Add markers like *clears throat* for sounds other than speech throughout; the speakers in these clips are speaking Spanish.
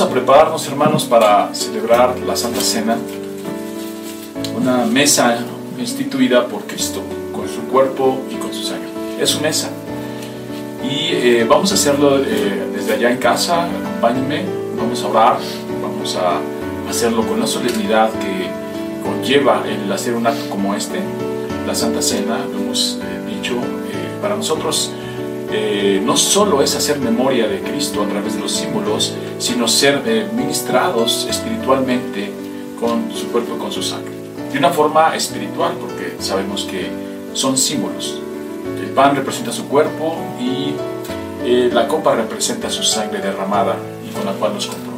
A prepararnos, hermanos, para celebrar la Santa Cena, una mesa instituida por Cristo, con su cuerpo y con su sangre. Es su mesa. Y eh, vamos a hacerlo eh, desde allá en casa, acompáñenme, vamos a orar, vamos a hacerlo con la solemnidad que conlleva el hacer un acto como este, la Santa Cena, lo hemos eh, dicho, para nosotros no solo es hacer memoria de Cristo a través de los símbolos, sino ser ministrados espiritualmente con su cuerpo y con su sangre. De una forma espiritual, porque sabemos que son símbolos, el pan representa su cuerpo y eh, la copa representa su sangre derramada y con la cual nos compró.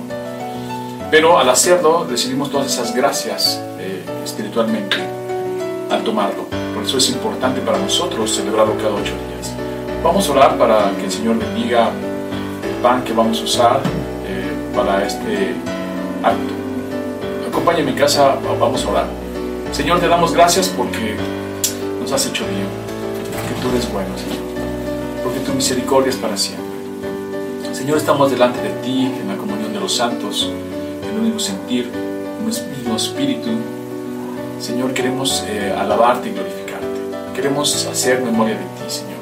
Pero al hacerlo recibimos todas esas gracias eh, espiritualmente al tomarlo. Por eso es importante para nosotros celebrarlo cada ocho días. Vamos a orar para que el Señor bendiga el pan que vamos a usar eh, para este acto. Acompáñame en casa, vamos a orar. Señor, te damos gracias porque nos has hecho bien tú eres bueno, Señor, porque tu misericordia es para siempre. Señor, estamos delante de ti en la comunión de los santos, en un mismo sentir, en un mismo espíritu. Señor, queremos eh, alabarte y glorificarte. Queremos hacer memoria de ti, Señor.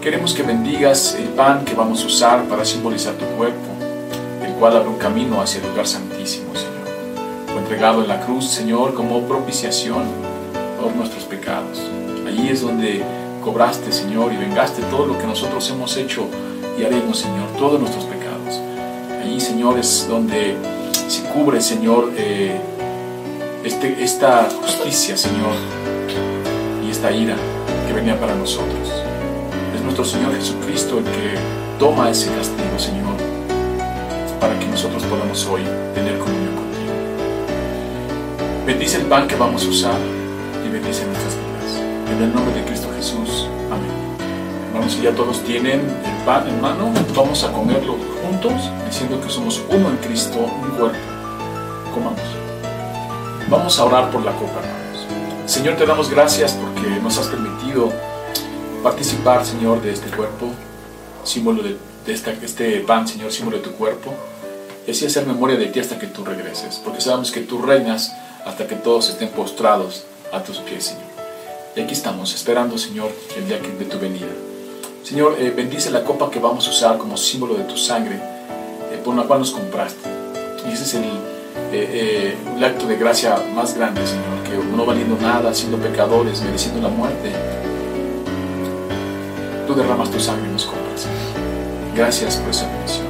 Queremos que bendigas el pan que vamos a usar para simbolizar tu cuerpo, cual abre un camino hacia el lugar santísimo, Señor. Fue entregado en la cruz, Señor, como propiciación por nuestros pecados. Allí es donde cobraste, Señor, y vengaste todo lo que nosotros hemos hecho y haremos, Señor, todos nuestros pecados. Allí, Señor, es donde se cubre, Señor, eh, este, esta justicia, Señor, y esta ira que venía para nosotros. Es nuestro Señor Jesucristo el que toma ese castigo, Señor, para que nosotros podamos hoy tener comunión contigo. Bendice el pan que vamos a usar y bendice nuestras vidas. En el nombre de Cristo Jesús. Amén. Hermanos, si ya todos tienen el pan en mano, vamos a comerlo juntos, diciendo que somos uno en Cristo, un cuerpo. Comamos. Vamos a orar por la copa, hermanos. Señor, te damos gracias porque nos has permitido participar, Señor, de este cuerpo, símbolo de, este pan, Señor, símbolo de tu cuerpo, así hacer memoria de ti hasta que tú regreses, porque sabemos que tú reinas hasta que todos estén postrados a tus pies, Señor. Y aquí estamos, esperando, Señor, el día de tu venida. Señor, eh, bendice la copa que vamos a usar como símbolo de tu sangre, eh, por la cual nos compraste. Y ese es el, eh, acto de gracia más grande, Señor, que no valiendo nada, siendo pecadores, mereciendo la muerte, tú derramas tu sangre y nos compras. Gracias por esa bendición.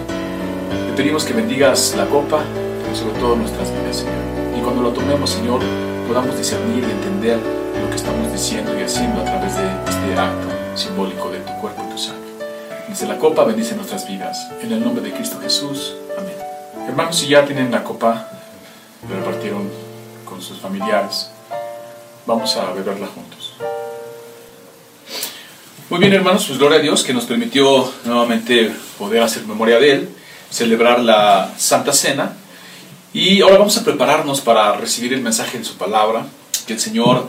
Te pedimos que bendigas la copa, pero sobre todo nuestras vidas, Señor. Y cuando lo tomemos, Señor, podamos discernir y entender lo que estamos diciendo y haciendo a través de este acto simbólico de tu cuerpo y tu sangre. Dice la copa, bendice nuestras vidas. En el nombre de Cristo Jesús. Amén. Hermanos, si ya tienen la copa, la repartieron con sus familiares, vamos a beberla juntos. Muy bien, hermanos, pues gloria a Dios que nos permitió nuevamente poder hacer memoria de Él, celebrar la Santa Cena y ahora vamos a prepararnos para recibir el mensaje de su palabra, que el Señor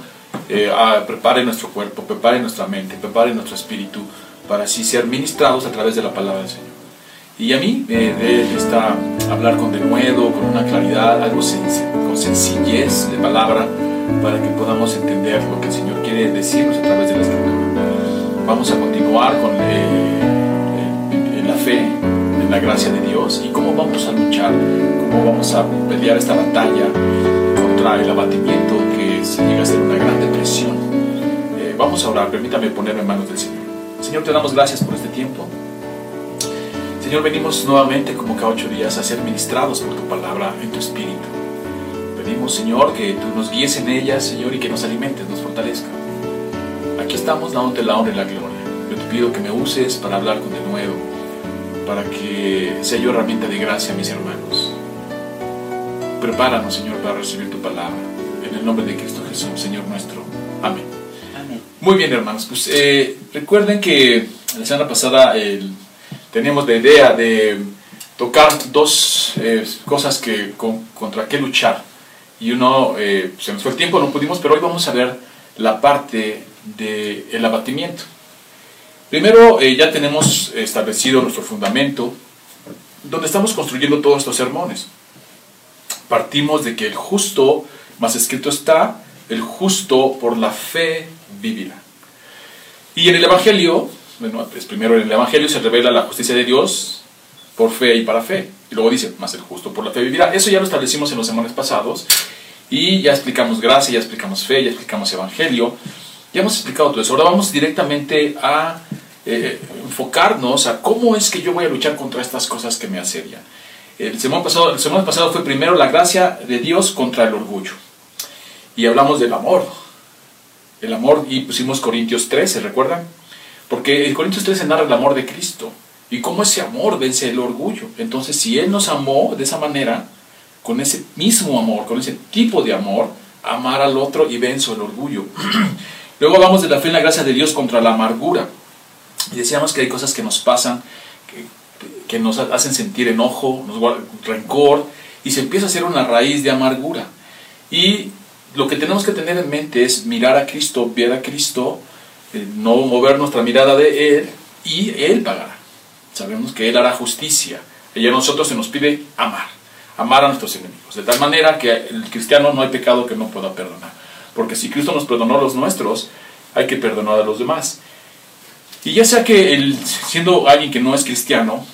eh, prepare nuestro cuerpo, prepare nuestra mente, prepare nuestro espíritu, para así ser ministrados a través de la palabra del Señor. Y a mí me está hablar con denuedo, con una claridad, algo con sencillez de palabra, para que podamos entender lo que el Señor quiere decirnos a través de la Escritura. Vamos a continuar con eh, la fe la gracia de Dios y cómo vamos a luchar, cómo vamos a pelear esta batalla contra el abatimiento que si llega a ser una gran depresión. Eh, vamos a orar, permítame ponerme en manos del Señor. Señor, te damos gracias por este tiempo. Señor, venimos nuevamente como cada ocho días a ser ministrados por tu palabra en tu espíritu. Pedimos, Señor, que tú nos guíes en ella, Señor, y que nos alimentes, nos fortalezca. Aquí estamos dándote la honra y la gloria. Yo te pido que me uses para hablar con de nuevo para que sea yo herramienta de gracia a mis hermanos. Prepáranos, Señor, para recibir tu palabra. En el nombre de Cristo Jesús, Señor nuestro. Amén. Muy bien, hermanos. Pues eh, recuerden que la semana pasada teníamos la idea de tocar dos eh, cosas que, contra qué luchar. Y uno, eh, se nos fue el tiempo, no pudimos, pero hoy vamos a ver la parte del abatimiento. Primero, eh, ya tenemos establecido nuestro fundamento donde estamos construyendo todos estos sermones. Partimos de que el justo, más escrito está, el justo por la fe vivirá. Y en el Evangelio, bueno, pues primero en el Evangelio se revela la justicia de Dios por fe y para fe. Y luego dice, más el justo por la fe vivirá. Eso ya lo establecimos en los sermones pasados. Y ya explicamos gracia, ya explicamos fe, ya explicamos Evangelio. Ya hemos explicado todo eso. Ahora vamos directamente a eh, enfocarnos a cómo es que yo voy a luchar contra estas cosas que me asedian. El semana pasado, el semana pasado fue primero la gracia de Dios contra el orgullo. Y hablamos del amor. El amor, y pusimos Corintios 13, ¿recuerdan? Porque Corintios 13 narra el amor de Cristo. Y cómo ese amor vence el orgullo. Entonces, si Él nos amó de esa manera, con ese mismo amor, con ese tipo de amor, amar al otro y venzo el orgullo. *clears throat* Luego hablamos de la fe en la gracia de Dios contra la amargura. Y decíamos que hay cosas que nos pasan, que, nos hacen sentir enojo, nos rencor, y se empieza a hacer una raíz de amargura. Y lo que tenemos que tener en mente es mirar a Cristo, ver a Cristo, eh, no mover nuestra mirada de Él, y Él pagará. Sabemos que Él hará justicia. Y a nosotros se nos pide amar, amar a nuestros enemigos. De tal manera que el cristiano no hay pecado que no pueda perdonar. Porque si Cristo nos perdonó a los nuestros, hay que perdonar a los demás. Y ya sea que él, siendo alguien que no es cristiano,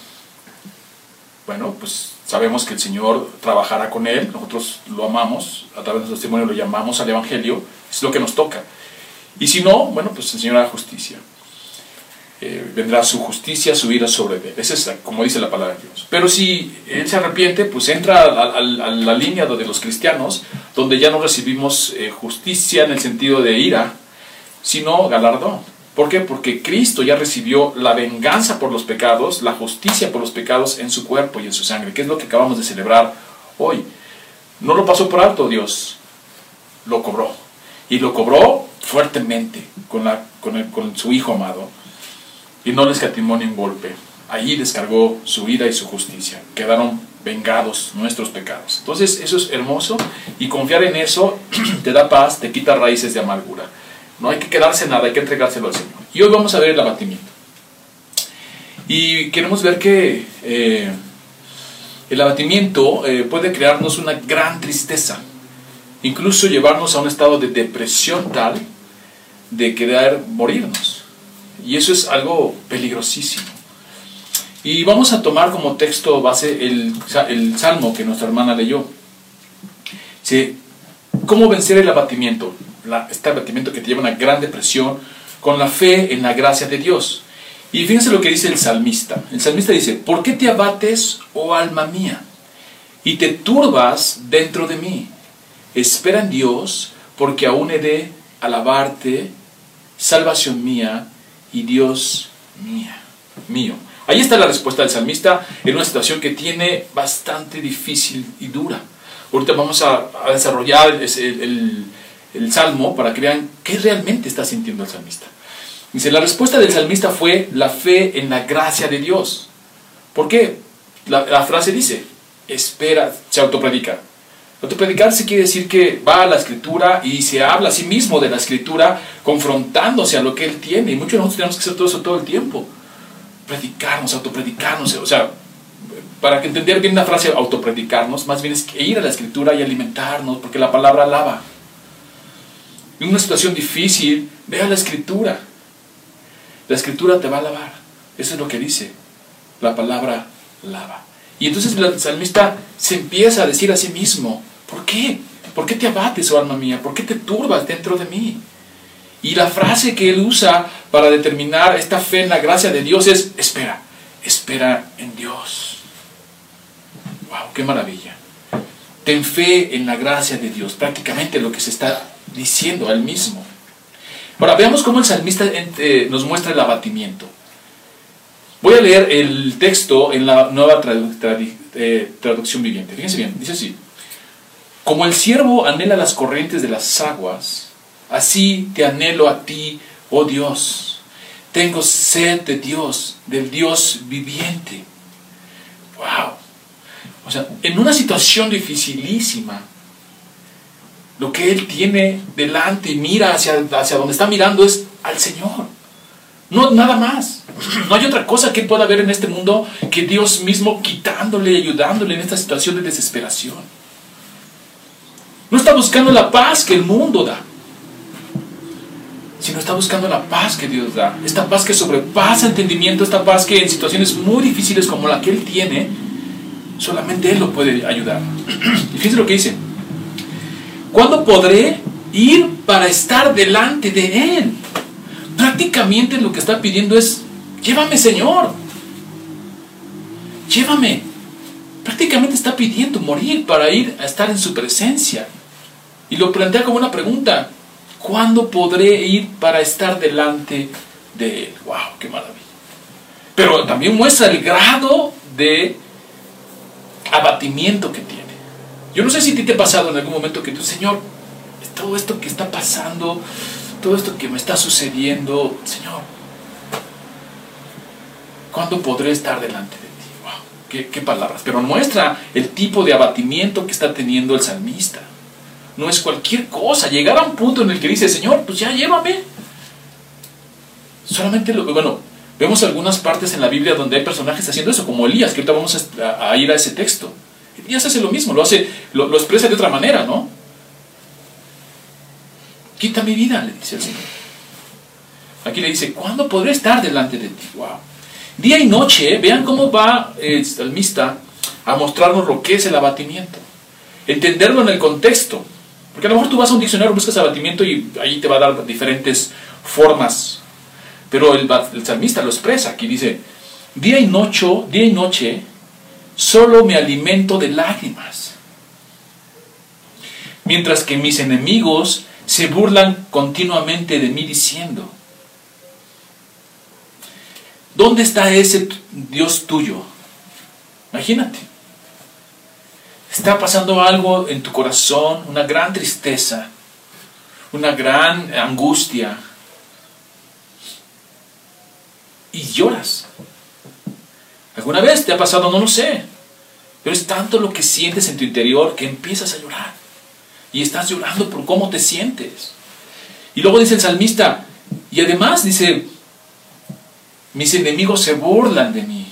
bueno, pues sabemos que el Señor trabajará con él, nosotros lo amamos, a través de nuestro testimonio lo llamamos al Evangelio, es lo que nos toca. Y si no, bueno, pues el Señor hará justicia. Eh, vendrá su justicia, su ira sobre él. Esa es como dice la palabra de Dios. Pero si él se arrepiente, pues entra a, la línea de los cristianos, donde ya no recibimos eh, justicia en el sentido de ira, sino galardón. ¿Por qué? Porque Cristo ya recibió la venganza por los pecados, la justicia por los pecados en su cuerpo y en su sangre, que es lo que acabamos de celebrar hoy. No lo pasó por alto Dios, lo cobró. Y lo cobró fuertemente con, la, con, con su Hijo amado y no les catimó ni un golpe. Allí descargó su ira y su justicia. Quedaron vengados nuestros pecados. Entonces eso es hermoso y confiar en eso *clears throat* te da paz, te quita raíces de amargura. No hay que quedarse nada, hay que entregárselo al Señor. Y hoy vamos a ver el abatimiento. Y queremos ver que eh, el abatimiento eh, puede crearnos una gran tristeza, incluso llevarnos a un estado de depresión tal de querer morirnos. Y eso es algo peligrosísimo. Y vamos a tomar como texto base el, el salmo que nuestra hermana leyó. ¿Cómo vencer el abatimiento? Este abatimiento que te lleva a una gran depresión con la fe en la gracia de Dios. Y fíjense lo que dice el salmista. El salmista dice, ¿por qué te abates, oh alma mía? Y te turbas dentro de mí. Espera en Dios, porque aún he de alabarte, salvación mía y Dios mía, mío. Ahí está la respuesta del salmista en una situación que tiene bastante difícil y dura. Ahorita vamos a, desarrollar el, el, salmo para que vean qué realmente está sintiendo el salmista. Dice, la respuesta del salmista fue la fe en la gracia de Dios. ¿Por qué? La, frase dice, espera, se autopredica. Autopredicarse quiere decir que va a la escritura y se habla a sí mismo de la escritura confrontándose a lo que él tiene. Y muchos de nosotros tenemos que hacer todo eso todo el tiempo. Predicarnos, autopredicarnos. O sea, para que entender bien la frase autopredicarnos, más bien es ir a la escritura y alimentarnos, porque la palabra lava. En una situación difícil, ve a la escritura. La escritura te va a lavar. Eso es lo que dice. La palabra lava. Y entonces el salmista se empieza a decir a sí mismo, ¿por qué? ¿Por qué te abates, oh alma mía? ¿Por qué te turbas dentro de mí? Y la frase que él usa para determinar esta fe en la gracia de Dios es, espera, espera en Dios. ¡Wow! ¡Qué maravilla! Ten fe en la gracia de Dios, prácticamente lo que se está diciendo a él mismo. Ahora veamos cómo el salmista eh, nos muestra el abatimiento. Voy a leer el texto en la nueva eh, traducción viviente. Fíjense bien, dice así. Como el siervo anhela las corrientes de las aguas, así te anhelo a ti, oh Dios. Tengo sed de Dios, del Dios viviente. Wow. O sea, en una situación dificilísima, lo que él tiene delante y mira hacia, hacia donde está mirando es al Señor. No nada más. *clears throat* No hay otra cosa que pueda haber en este mundo que Dios mismo quitándole y ayudándole en esta situación de desesperación. No está buscando la paz que el mundo da, sino está buscando la paz que Dios da. Esta paz que sobrepasa entendimiento, esta paz que en situaciones muy difíciles como la que Él tiene, solamente Él lo puede ayudar. Y *clears throat* fíjense lo que dice. ¿Cuándo podré ir para estar delante de Él? Prácticamente lo que está pidiendo es, llévame Señor, llévame. Prácticamente está pidiendo morir para ir a estar en su presencia. Y lo plantea como una pregunta, ¿cuándo podré ir para estar delante de Él? ¡Wow! ¡Qué maravilla! Pero también muestra el grado de abatimiento que tiene. Yo no sé si a ti te ha pasado en algún momento que tú, Señor, todo esto que está pasando, todo esto que me está sucediendo, Señor, ¿cuándo podré estar delante de ti? Wow, qué, palabras. Pero muestra el tipo de abatimiento que está teniendo el salmista. No es cualquier cosa. Llegar a un punto en el que dice, Señor, pues ya llévame. Solamente lo, bueno, vemos algunas partes en la Biblia donde hay personajes haciendo eso, como Elías, que ahorita vamos a, ir a ese texto. Elías hace lo mismo, lo hace, lo expresa de otra manera, ¿no? Quita mi vida, le dice el Señor. Aquí le dice, ¿cuándo podré estar delante de ti? Wow. Día y noche, vean cómo va el salmista a mostrarnos lo que es el abatimiento. Entenderlo en el contexto. Porque a lo mejor tú vas a un diccionario, buscas abatimiento y ahí te va a dar diferentes formas. Pero el, el salmista lo expresa. Aquí dice, día y noche, día y noche, solo me alimento de lágrimas. Mientras que mis enemigos se burlan continuamente de mí diciendo, ¿dónde está ese Dios tuyo? Imagínate. Está pasando algo en tu corazón, una gran tristeza, una gran angustia. Y lloras. ¿Alguna vez te ha pasado? No lo sé. Pero es tanto lo que sientes en tu interior que empiezas a llorar y estás llorando por cómo te sientes. Y luego dice el salmista, y además dice, mis enemigos se burlan de mí.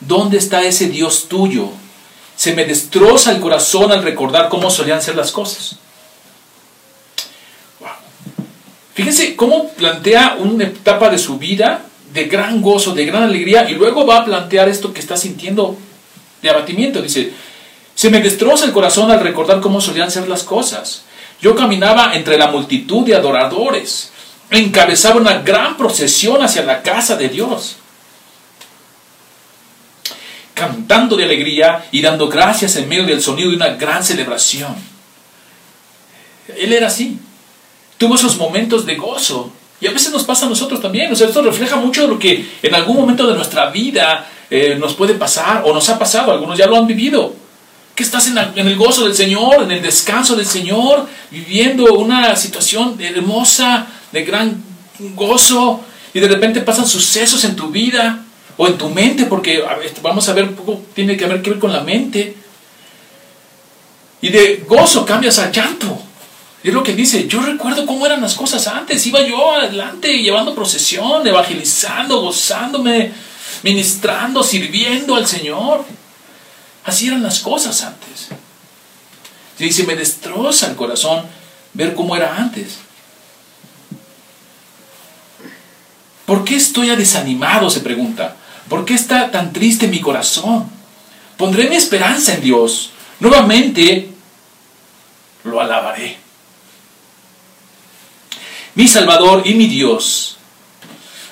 ¿Dónde está ese Dios tuyo? Se me destroza el corazón al recordar cómo solían ser las cosas. Fíjense cómo plantea una etapa de su vida de gran gozo, de gran alegría, y luego va a plantear esto que está sintiendo de abatimiento. Dice, se me destroza el corazón al recordar cómo solían ser las cosas. Yo caminaba entre la multitud de adoradores, encabezaba una gran procesión hacia la casa de Dios, cantando de alegría y dando gracias en medio del sonido de una gran celebración. Él era así, tuvo esos momentos de gozo. Y a veces nos pasa a nosotros también. O sea, esto refleja mucho lo que en algún momento de nuestra vida eh, nos puede pasar o nos ha pasado. Algunos ya lo han vivido que estás en, el gozo del Señor, en el descanso del Señor, viviendo una situación hermosa, de gran gozo, y de repente pasan sucesos en tu vida o en tu mente, porque vamos a ver, poco tiene que ver, que ver con la mente. Y de gozo cambias a llanto. Es lo que dice, yo recuerdo cómo eran las cosas antes. Iba yo adelante llevando procesión, evangelizando, gozándome, ministrando, sirviendo al Señor. Así eran las cosas antes. Y se me destroza el corazón ver cómo era antes. ¿Por qué estoy desanimado? se pregunta. ¿Por qué está tan triste mi corazón? Pondré mi esperanza en Dios. Nuevamente lo alabaré. Mi Salvador y mi Dios.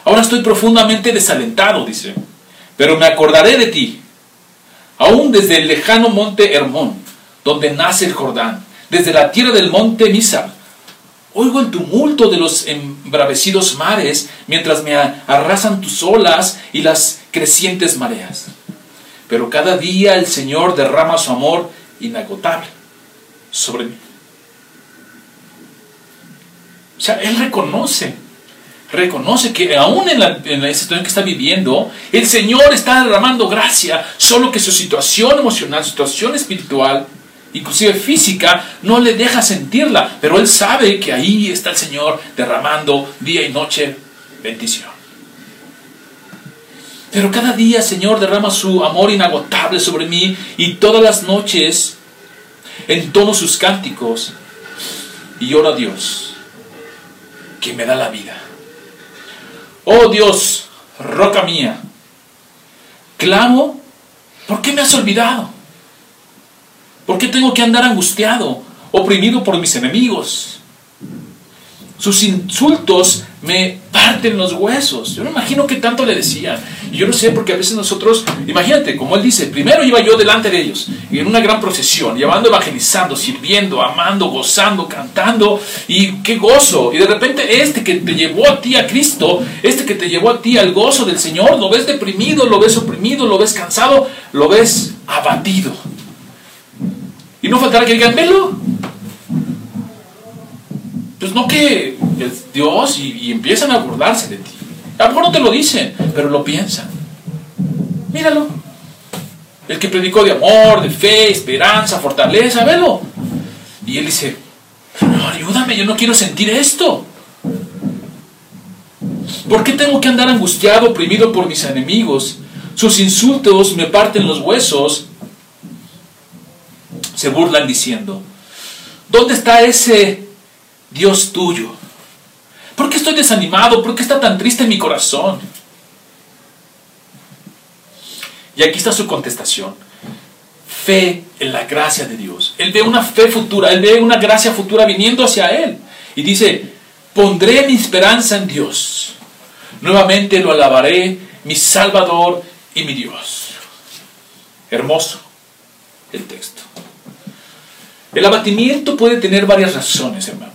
Ahora estoy profundamente desalentado, dice, pero me acordaré de ti aún desde el lejano monte Hermón, donde nace el Jordán, desde la tierra del monte Misa. Oigo el tumulto de los embravecidos mares mientras me arrasan tus olas y las crecientes mareas. Pero cada día el Señor derrama su amor inagotable sobre mí. O sea, Él reconoce reconoce que aún en la, situación que está viviendo, el Señor está derramando gracia, solo que su situación emocional, su situación espiritual, inclusive física, no le deja sentirla, pero Él sabe que ahí está el Señor derramando día y noche bendición. Pero cada día, Señor, derrama su amor inagotable sobre mí y todas las noches entono sus cánticos y oro a Dios, que me da la vida. Oh Dios, roca mía, clamo, ¿por qué me has olvidado? ¿Por qué tengo que andar angustiado, oprimido por mis enemigos? Sus insultos me parten los huesos. Yo no imagino qué tanto le decían. Y yo no sé, porque a veces nosotros, imagínate, como él dice, primero iba yo delante de ellos, y en una gran procesión, llevando, evangelizando, sirviendo, amando, gozando, cantando, y qué gozo. Y de repente este que te llevó a ti a Cristo, este que te llevó a ti al gozo del Señor, lo ves deprimido, lo ves oprimido, lo ves cansado, lo ves abatido. Y no faltará que digan, velo, pues no que es Dios y, empiezan a acordarse de ti. A lo mejor no te lo dicen, pero lo piensan. Míralo. El que predicó de amor, de fe, esperanza, fortaleza, velo. Y él dice, no, ayúdame, yo no quiero sentir esto. ¿Por qué tengo que andar angustiado, oprimido por mis enemigos? Sus insultos me parten los huesos. Se burlan diciendo, ¿dónde está ese Dios tuyo. ¿Por qué estoy desanimado? ¿Por qué está tan triste mi corazón? Y aquí está su contestación. Fe en la gracia de Dios. Él ve una fe futura, él ve una gracia futura viniendo hacia él. Y dice, pondré mi esperanza en Dios. Nuevamente lo alabaré, mi Salvador y mi Dios. Hermoso el texto. El abatimiento puede tener varias razones, hermano.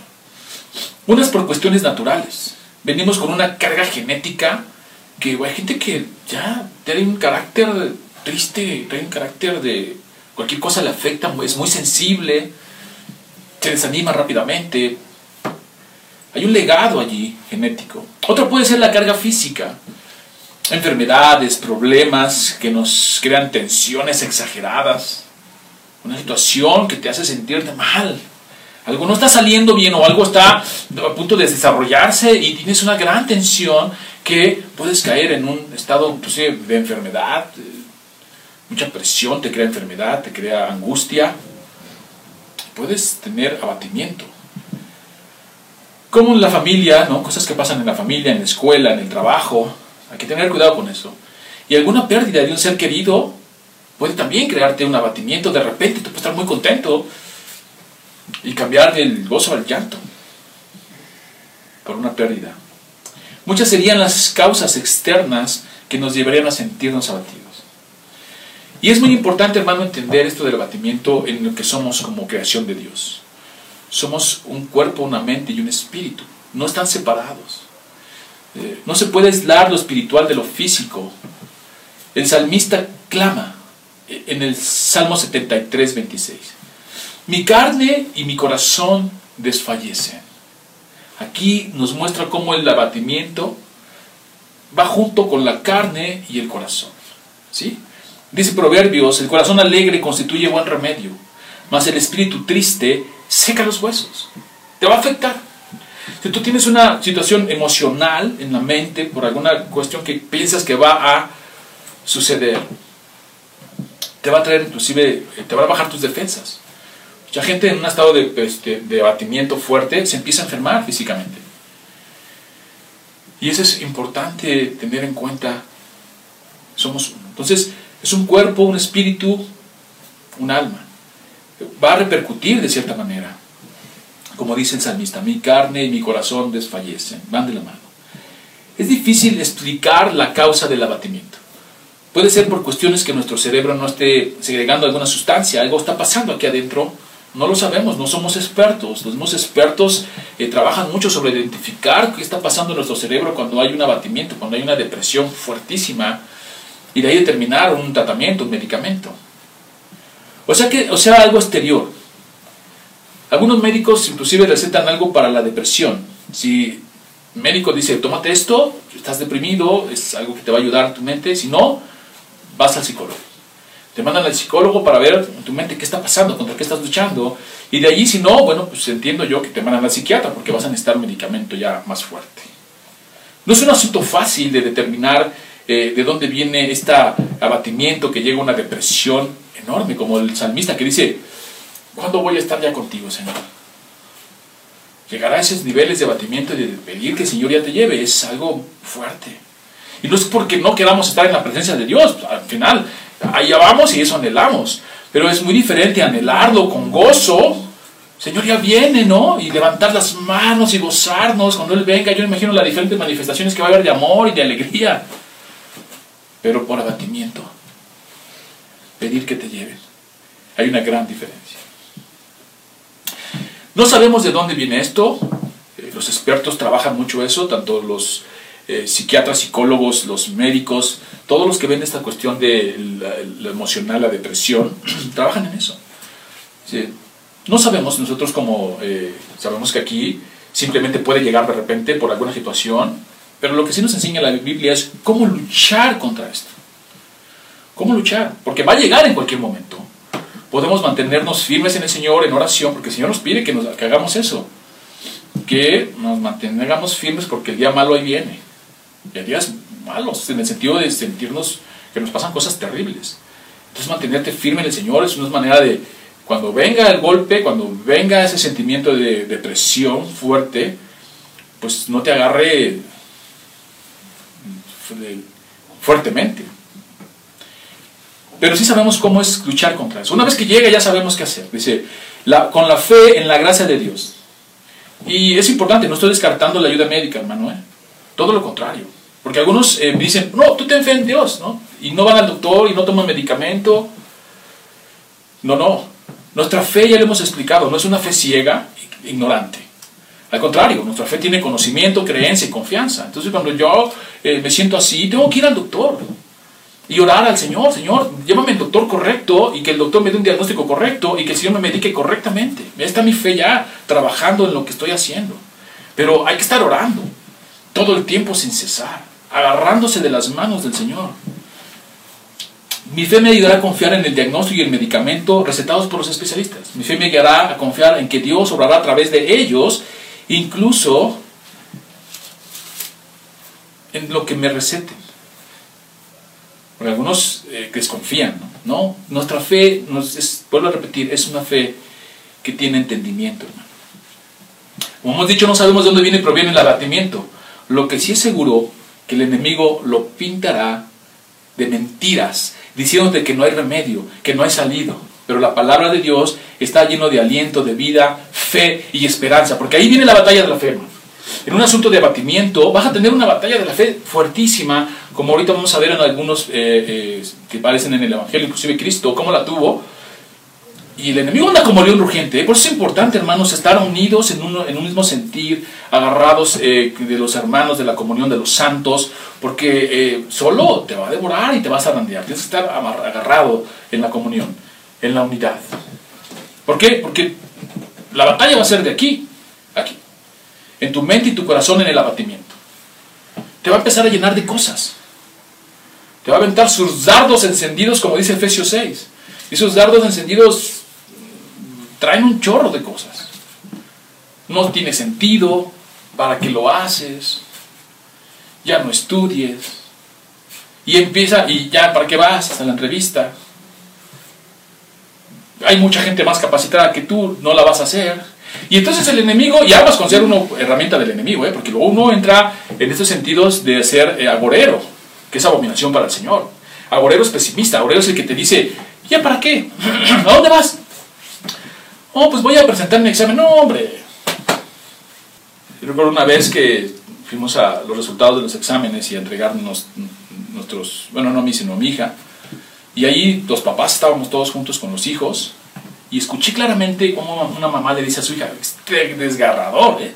Unas por cuestiones naturales. Venimos con una carga genética que hay gente que ya tiene un carácter triste, tiene un carácter de cualquier cosa le afecta, es muy sensible, se desanima rápidamente. Hay un legado allí genético. Otra puede ser la carga física. Enfermedades, problemas que nos crean tensiones exageradas. Una situación que te hace sentirte mal algo no está saliendo bien o algo está a punto de desarrollarse y tienes una gran tensión que puedes caer en un estado de enfermedad, mucha presión te crea enfermedad, te crea angustia, puedes tener abatimiento. Como en la familia, ¿no? cosas que pasan en la familia, en la escuela, en el trabajo, hay que tener cuidado con eso. Y alguna pérdida de un ser querido puede también crearte un abatimiento, de repente tú puedes estar muy contento, y cambiar del gozo al llanto por una pérdida. Muchas serían las causas externas que nos llevarían a sentirnos abatidos. Y es muy importante, hermano, entender esto del abatimiento en lo que somos como creación de Dios. Somos un cuerpo, una mente y un espíritu. No están separados. Eh, no se puede aislar lo espiritual de lo físico. El salmista clama en el Salmo 73, 26. Mi carne y mi corazón desfallecen. Aquí nos muestra cómo el abatimiento va junto con la carne y el corazón. ¿Sí? Dice Proverbios, el corazón alegre constituye buen remedio, mas el espíritu triste seca los huesos. Te va a afectar. Si tú tienes una situación emocional en la mente por alguna cuestión que piensas que va a suceder, te va a traer inclusive, te va a bajar tus defensas. Mucha gente en un estado de, este, de abatimiento fuerte se empieza a enfermar físicamente. Y eso es importante tener en cuenta. Somos uno. Entonces, es un cuerpo, un espíritu, un alma. Va a repercutir de cierta manera. Como dice el salmista, mi carne y mi corazón desfallecen, van de la mano. Es difícil explicar la causa del abatimiento. Puede ser por cuestiones que nuestro cerebro no esté segregando alguna sustancia, algo está pasando aquí adentro no lo sabemos, no somos expertos. Los mismos expertos eh, trabajan mucho sobre identificar qué está pasando en nuestro cerebro cuando hay un abatimiento, cuando hay una depresión fuertísima, y de ahí determinar un tratamiento, un medicamento. O sea, que, o sea, algo exterior. Algunos médicos inclusive recetan algo para la depresión. Si el médico dice, tómate esto, estás deprimido, es algo que te va a ayudar a tu mente, si no, vas al psicólogo. Te mandan al psicólogo para ver en tu mente qué está pasando, contra qué estás luchando. Y de allí, si no, bueno, pues entiendo yo que te mandan al psiquiatra porque vas a necesitar un medicamento ya más fuerte. No es un asunto fácil de determinar eh, de dónde viene este abatimiento que llega una depresión enorme, como el salmista que dice, ¿cuándo voy a estar ya contigo, Señor? Llegar a esos niveles de abatimiento y de pedir que el Señor ya te lleve es algo fuerte. Y no es porque no queramos estar en la presencia de Dios, al final, allá vamos y eso anhelamos. Pero es muy diferente anhelarlo con gozo. Señor ya viene, ¿no? Y levantar las manos y gozarnos cuando Él venga. Yo imagino las diferentes manifestaciones que va a haber de amor y de alegría. Pero por abatimiento. Pedir que te lleven. Hay una gran diferencia. No sabemos de dónde viene esto. Eh, los expertos trabajan mucho eso, tanto los eh, psiquiatras, psicólogos, los médicos, todos los que ven esta cuestión de la, emocional, la depresión, *clears throat* trabajan en eso. No sabemos, nosotros como eh, sabemos que aquí simplemente puede llegar de repente por alguna situación, pero lo que sí nos enseña la Biblia es cómo luchar contra esto. ¿Cómo luchar? Porque va a llegar en cualquier momento. Podemos mantenernos firmes en el Señor, en oración, porque el Señor nos pide nos, que hagamos eso. Que nos mantengamos firmes porque el día malo ahí viene y días malos, en el sentido de sentirnos que nos pasan cosas terribles. Entonces mantenerte firme en el Señor es una manera de, cuando venga el golpe, cuando venga ese sentimiento de depresión fuerte, pues no te agarre fuertemente. Pero sí sabemos cómo es luchar contra eso. Una vez que llega ya sabemos qué hacer. Dice, con la fe en la gracia de Dios. Y es importante, no estoy descartando la ayuda médica, hermano. ¿eh? Todo lo contrario. Porque algunos eh, dicen, no, tú ten fe en Dios, ¿no? Y no van al doctor y no toman medicamento. No, no. Nuestra fe ya lo hemos explicado, no es una fe ciega, ignorante. Al contrario, nuestra fe tiene conocimiento, creencia y confianza. Entonces cuando yo eh, me siento así, tengo que ir al doctor y orar al Señor, Señor, llévame al doctor correcto y que el doctor me dé un diagnóstico correcto y que el Señor me medique correctamente. Está mi fe ya trabajando en lo que estoy haciendo. Pero hay que estar orando todo el tiempo sin cesar, agarrándose de las manos del Señor. Mi fe me ayudará a confiar en el diagnóstico y el medicamento recetados por los especialistas. Mi fe me guiará a confiar en que Dios obrará a través de ellos, incluso en lo que me receten. Porque algunos eh, desconfían, ¿no? Nuestra fe, nos vuelvo a repetir, es una fe que tiene entendimiento, hermano. Como hemos dicho, no sabemos de dónde viene y proviene el abatimiento. Lo que sí es seguro, que el enemigo lo pintará de mentiras, diciéndote que no hay remedio, que no hay salido. Pero la palabra de Dios está lleno de aliento, de vida, fe y esperanza, porque ahí viene la batalla de la fe. En un asunto de abatimiento vas a tener una batalla de la fe fuertísima, como ahorita vamos a ver en algunos eh, eh, que aparecen en el Evangelio, inclusive Cristo, cómo la tuvo y el enemigo anda como león rugiente. Por eso es importante, hermanos, estar unidos en, en un mismo sentir, agarrados eh, de los hermanos, de la comunión de los santos, porque eh, solo te va a devorar y te vas a randear. Tienes que estar agarrado en la comunión, en la unidad. ¿Por qué? Porque la batalla va a ser de aquí, aquí. En tu mente y tu corazón en el abatimiento. Te va a empezar a llenar de cosas. Te va a aventar sus dardos encendidos, como dice Efesios 6. Y esos dardos encendidos traen un chorro de cosas. No tiene sentido, para qué lo haces, ya no estudies. Y empieza, y ya, ¿para qué vas a la entrevista? Hay mucha gente más capacitada que tú, no la vas a hacer. Y entonces el enemigo, y aguas con ser una herramienta del enemigo, ¿eh? porque luego uno entra en estos sentidos de ser eh, agorero, que es abominación para el Señor. Agorero es pesimista, agorero es el que te dice, ¿ya para qué? *clears throat* ¿A dónde vas? Oh, pues voy a presentar mi examen. No, hombre. recuerdo una vez que fuimos a los resultados de los exámenes y a entregarnos nuestros, bueno, no a mí, sino a mi hija. Y ahí los papás estábamos todos juntos con los hijos y escuché claramente cómo una mamá le dice a su hija, este desgarrador, ¿eh?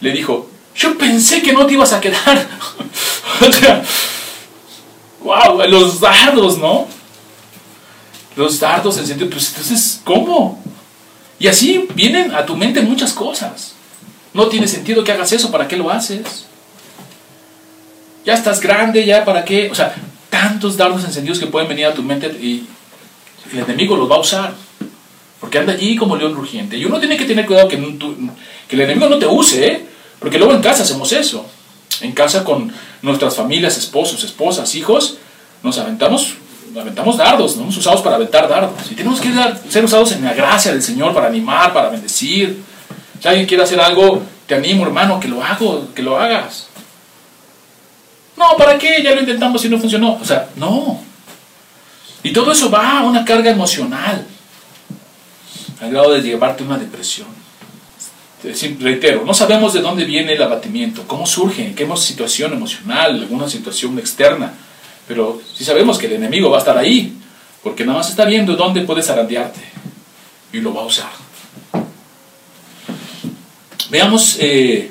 le dijo, yo pensé que no te ibas a quedar. *laughs* wow, los dardos, ¿no? Los dardos en sentido, pues entonces, ¿cómo? Y así vienen a tu mente muchas cosas. No tiene sentido que hagas eso, ¿para qué lo haces? Ya estás grande, ya para qué. O sea, tantos dardos encendidos que pueden venir a tu mente y el enemigo los va a usar. Porque anda allí como león rugiente. Y uno tiene que tener cuidado que, que el enemigo no te use, ¿eh? porque luego en casa hacemos eso. En casa con nuestras familias, esposos, esposas, hijos, nos aventamos, aventamos dardos, ¿no? Usados para aventar dardos. Y tenemos que ser usados en la gracia del Señor para animar, para bendecir. Si alguien quiere hacer algo, te animo, hermano, que lo hago, que lo hagas. No, ¿para qué? Ya lo intentamos y no funcionó. O sea, no. Y todo eso va a una carga emocional, al grado de llevarte una depresión. Reitero, no sabemos de dónde viene el abatimiento, cómo surge, en qué situación emocional, alguna situación externa, pero sí sabemos que el enemigo va a estar ahí, porque nada más está viendo dónde puedes arandearte y lo va a usar. Veamos eh,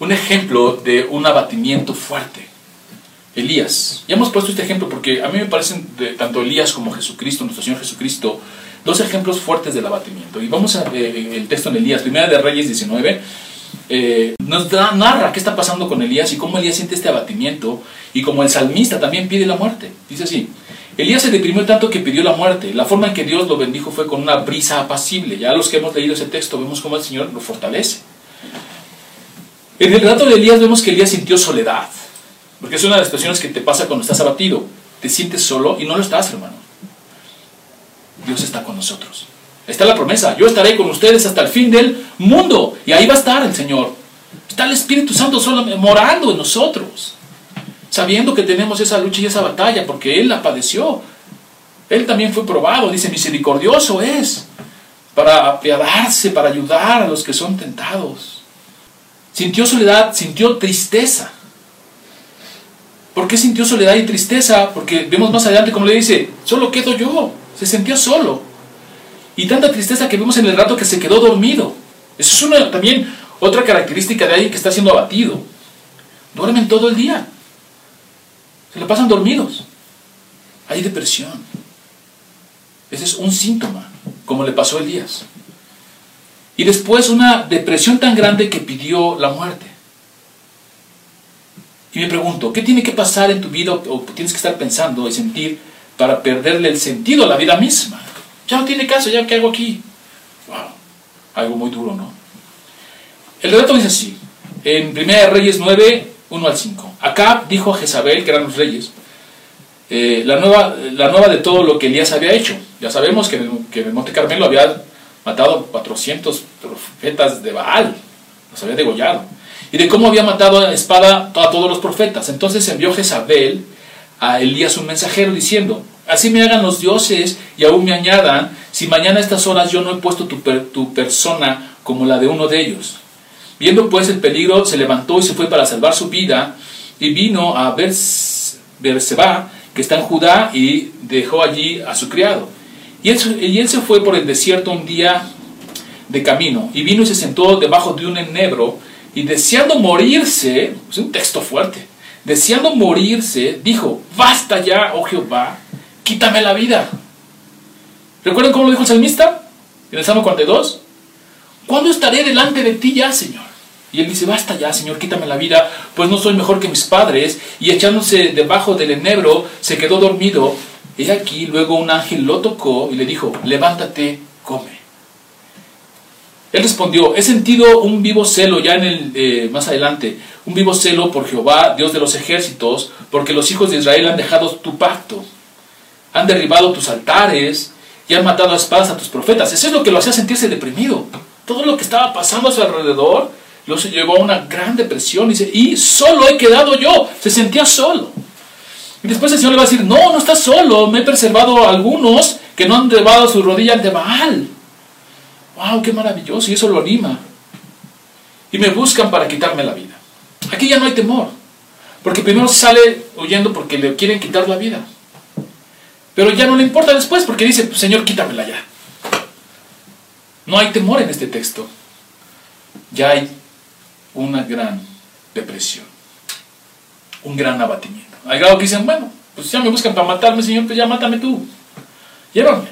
un ejemplo de un abatimiento fuerte. Elías. Ya hemos puesto este ejemplo porque a mí me parecen tanto Elías como Jesucristo, nuestro Señor Jesucristo, dos ejemplos fuertes del abatimiento. Y vamos a eh, texto en Elías, primera de Reyes 19, eh, nos narra qué está pasando con Elías y cómo Elías siente este abatimiento y como el salmista también pide la muerte. Dice así, Elías se deprimió tanto que pidió la muerte. La forma en que Dios lo bendijo fue con una brisa apacible. Ya los que hemos leído ese texto vemos cómo el Señor lo fortalece. En el relato de Elías vemos que Elías sintió soledad. Porque es una de las situaciones que te pasa cuando estás abatido. Te sientes solo y no lo estás, hermano. Dios está con nosotros. Está la promesa. Yo estaré con ustedes hasta el fin del mundo. Y ahí va a estar el Señor. Está el Espíritu Santo solo morando en nosotros. Sabiendo que tenemos esa lucha y esa batalla porque Él la padeció. Él también fue probado. Dice, misericordioso es para apiadarse, para ayudar a los que son tentados. Sintió soledad, sintió tristeza. ¿Por qué sintió soledad y tristeza? Porque vemos más adelante como le dice, solo quedo yo. Se sentía solo. Y tanta tristeza que vemos en el rato que se quedó dormido. Eso es una, también otra característica de alguien que está siendo abatido. Duermen todo el día. Se le pasan dormidos. Hay depresión. Ese es un síntoma, como le pasó a Elías. Y después una depresión tan grande que pidió la muerte. Y me pregunto, ¿qué tiene que pasar en tu vida o tienes que estar pensando y sentir para perderle el sentido a la vida misma? Ya no tiene caso, ya qué hago aquí. Wow, algo muy duro, ¿no? El relato dice así, en 1 Reyes 9, 1 al 5. Acá dijo a Jezabel, que eran los reyes, eh, la, nueva, la nueva de todo lo que Elías había hecho. Ya sabemos que que en el Monte Carmelo había matado 400 profetas de Baal, los había degollado y de cómo había matado a espada a todos los profetas. Entonces envió Jezabel a Elías un mensajero diciendo, así me hagan los dioses y aún me añadan, si mañana a estas horas yo no he puesto tu, tu persona como la de uno de ellos. Viendo pues el peligro, se levantó y se fue para salvar su vida, y vino a Berseba, que está en Judá, y dejó allí a su criado. Y él, y él se fue por el desierto un día de camino, y vino y se sentó debajo de un enebro, y deseando morirse, es un texto fuerte, deseando morirse, dijo, basta ya, oh Jehová, quítame la vida. ¿Recuerdan cómo lo dijo el salmista en el Salmo 42? ¿Cuándo estaré delante de ti ya, Señor? Y él dice, basta ya, Señor, quítame la vida, pues no soy mejor que mis padres. Y echándose debajo del enebro, se quedó dormido. Y aquí luego un ángel lo tocó y le dijo, levántate, come. Él respondió, he sentido un vivo celo, ya en el, eh, más adelante, un vivo celo por Jehová, Dios de los ejércitos, porque los hijos de Israel han dejado tu pacto, han derribado tus altares y han matado a espadas a tus profetas. Eso es lo que lo hacía sentirse deprimido. Todo lo que estaba pasando a su alrededor lo llevó a una gran depresión. Dice, y solo he quedado yo. Se sentía solo. Y después el Señor le va a decir, no, no estás solo, me he preservado a algunos que no han llevado su rodilla ante Baal. ¡Wow! ¡Qué maravilloso! Y eso lo anima. Y me buscan para quitarme la vida. Aquí ya no hay temor. Porque primero sale huyendo porque le quieren quitar la vida. Pero ya no le importa después porque dice, Señor, quítamela ya. No hay temor en este texto. Ya hay una gran depresión. Un gran abatimiento. Hay grado que dicen, bueno, pues ya me buscan para matarme, Señor, pues ya mátame tú. Llévame.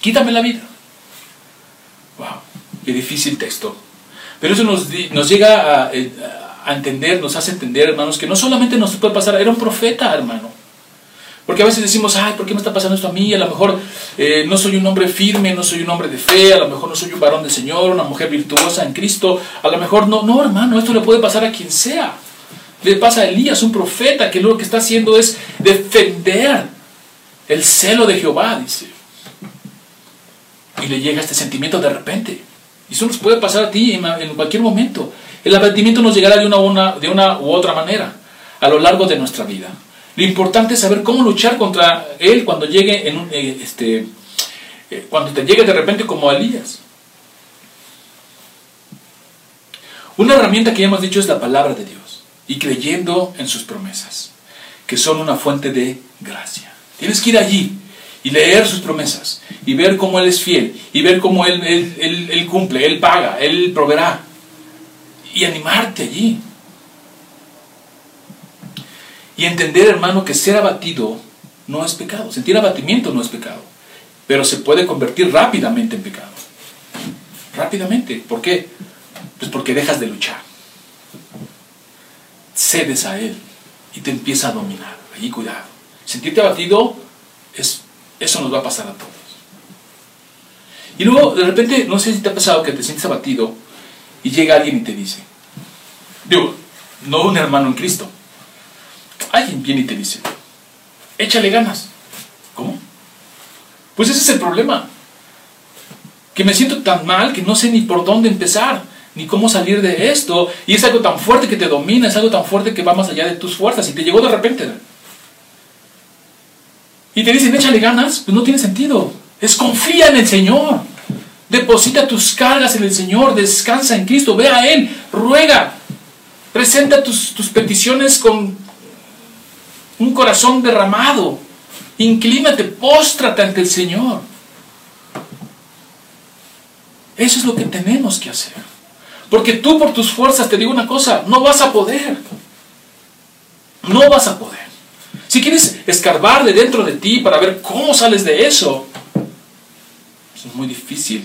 Quítame la vida. Wow, qué difícil texto. Pero eso nos, nos llega eh, a, entender, nos hace entender, hermanos, que no solamente nos puede pasar, era un profeta, hermano. Porque a veces decimos, ay, ¿por qué me está pasando esto a mí? A lo mejor eh, no soy un hombre firme, no soy un hombre de fe, a lo mejor no soy un varón de Señor, una mujer virtuosa en Cristo, a lo mejor no, no, hermano, esto le puede pasar a quien sea. Le pasa a Elías, un profeta, que lo que está haciendo es defender el celo de Jehová, dice. Y le llega este sentimiento de repente. Y eso nos puede pasar a ti en, cualquier momento. El abatimiento nos llegará de una, de una u otra manera a lo largo de nuestra vida. Lo importante es saber cómo luchar contra él cuando llegue en un, eh, este, eh, cuando te llegue de repente como Elías. Una herramienta que ya hemos dicho es la palabra de Dios y creyendo en sus promesas, que son una fuente de gracia. Tienes que ir allí y leer sus promesas y ver cómo Él es fiel y ver cómo Él, él, cumple, Él paga, Él proveerá y animarte allí. Y entender, hermano, que ser abatido no es pecado. Sentir abatimiento no es pecado. Pero se puede convertir rápidamente en pecado. Rápidamente. ¿Por qué? Pues porque dejas de luchar. Cedes a Él y te empieza a dominar. Allí cuidado. Sentirte abatido, es, eso nos va a pasar a todos. Y luego, de repente, no sé si te ha pasado que te sientes abatido y llega alguien y te dice, digo, no un hermano en Cristo, alguien viene y te dice, échale ganas. ¿Cómo? Pues ese es el problema. Que me siento tan mal que no sé ni por dónde empezar, ni cómo salir de esto. Y es algo tan fuerte que te domina, es algo tan fuerte que va más allá de tus fuerzas y te llegó de repente. Y te dicen, échale ganas, pues no tiene sentido. Es confía en el Señor. Deposita tus cargas en el Señor, descansa en Cristo, ve a Él, ruega, presenta tus, tus peticiones con un corazón derramado. Inclínate, póstrate ante el Señor. Eso es lo que tenemos que hacer. Porque tú por tus fuerzas, te digo una cosa, no vas a poder. No vas a poder. Si quieres escarbar de dentro de ti para ver cómo sales de eso, es muy difícil.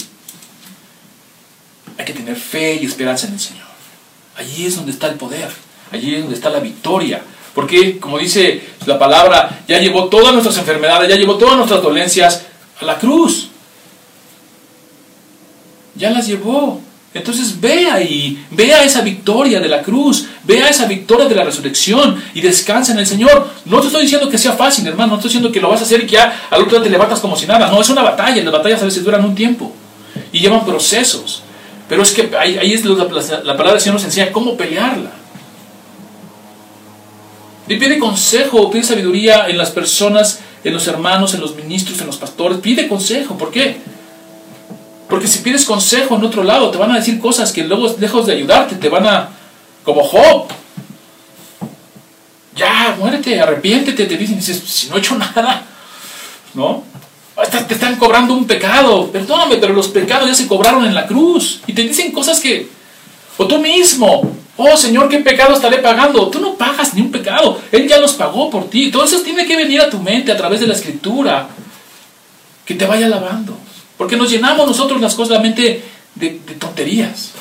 Hay que tener fe y esperanza en el Señor. Allí es donde está el poder. Allí es donde está la victoria. Porque, como dice la palabra, ya llevó todas nuestras enfermedades, ya llevó todas nuestras dolencias a la cruz. Ya las llevó. Entonces ve ahí, vea esa victoria de la cruz, vea esa victoria de la resurrección y descansa en el Señor. No te estoy diciendo que sea fácil, hermano, no estoy diciendo que lo vas a hacer y que ya al otro día te levantas como si nada. No, es una batalla, las batallas a veces duran un tiempo y llevan procesos. Pero es que ahí, es la, la palabra del Señor nos enseña cómo pelearla. Y pide consejo, pide sabiduría en las personas, en los hermanos, en los ministros, en los pastores. Pide consejo. ¿Por qué? Porque si pides consejo en otro lado, te van a decir cosas que luego, lejos de ayudarte, te van a. como Job. Ya, muérete, arrepiéntete. Te dicen, dices, si no he hecho nada. ¿No? Te están cobrando un pecado. Perdóname, pero los pecados ya se cobraron en la cruz. Y te dicen cosas que. O tú mismo. Oh Señor, ¿qué pecado estaré pagando? Tú no pagas ni un pecado. Él ya los pagó por ti. Todo eso tiene que venir a tu mente a través de la escritura. Que te vaya lavando. Porque nos llenamos nosotros las cosas la mente de, de tonterías.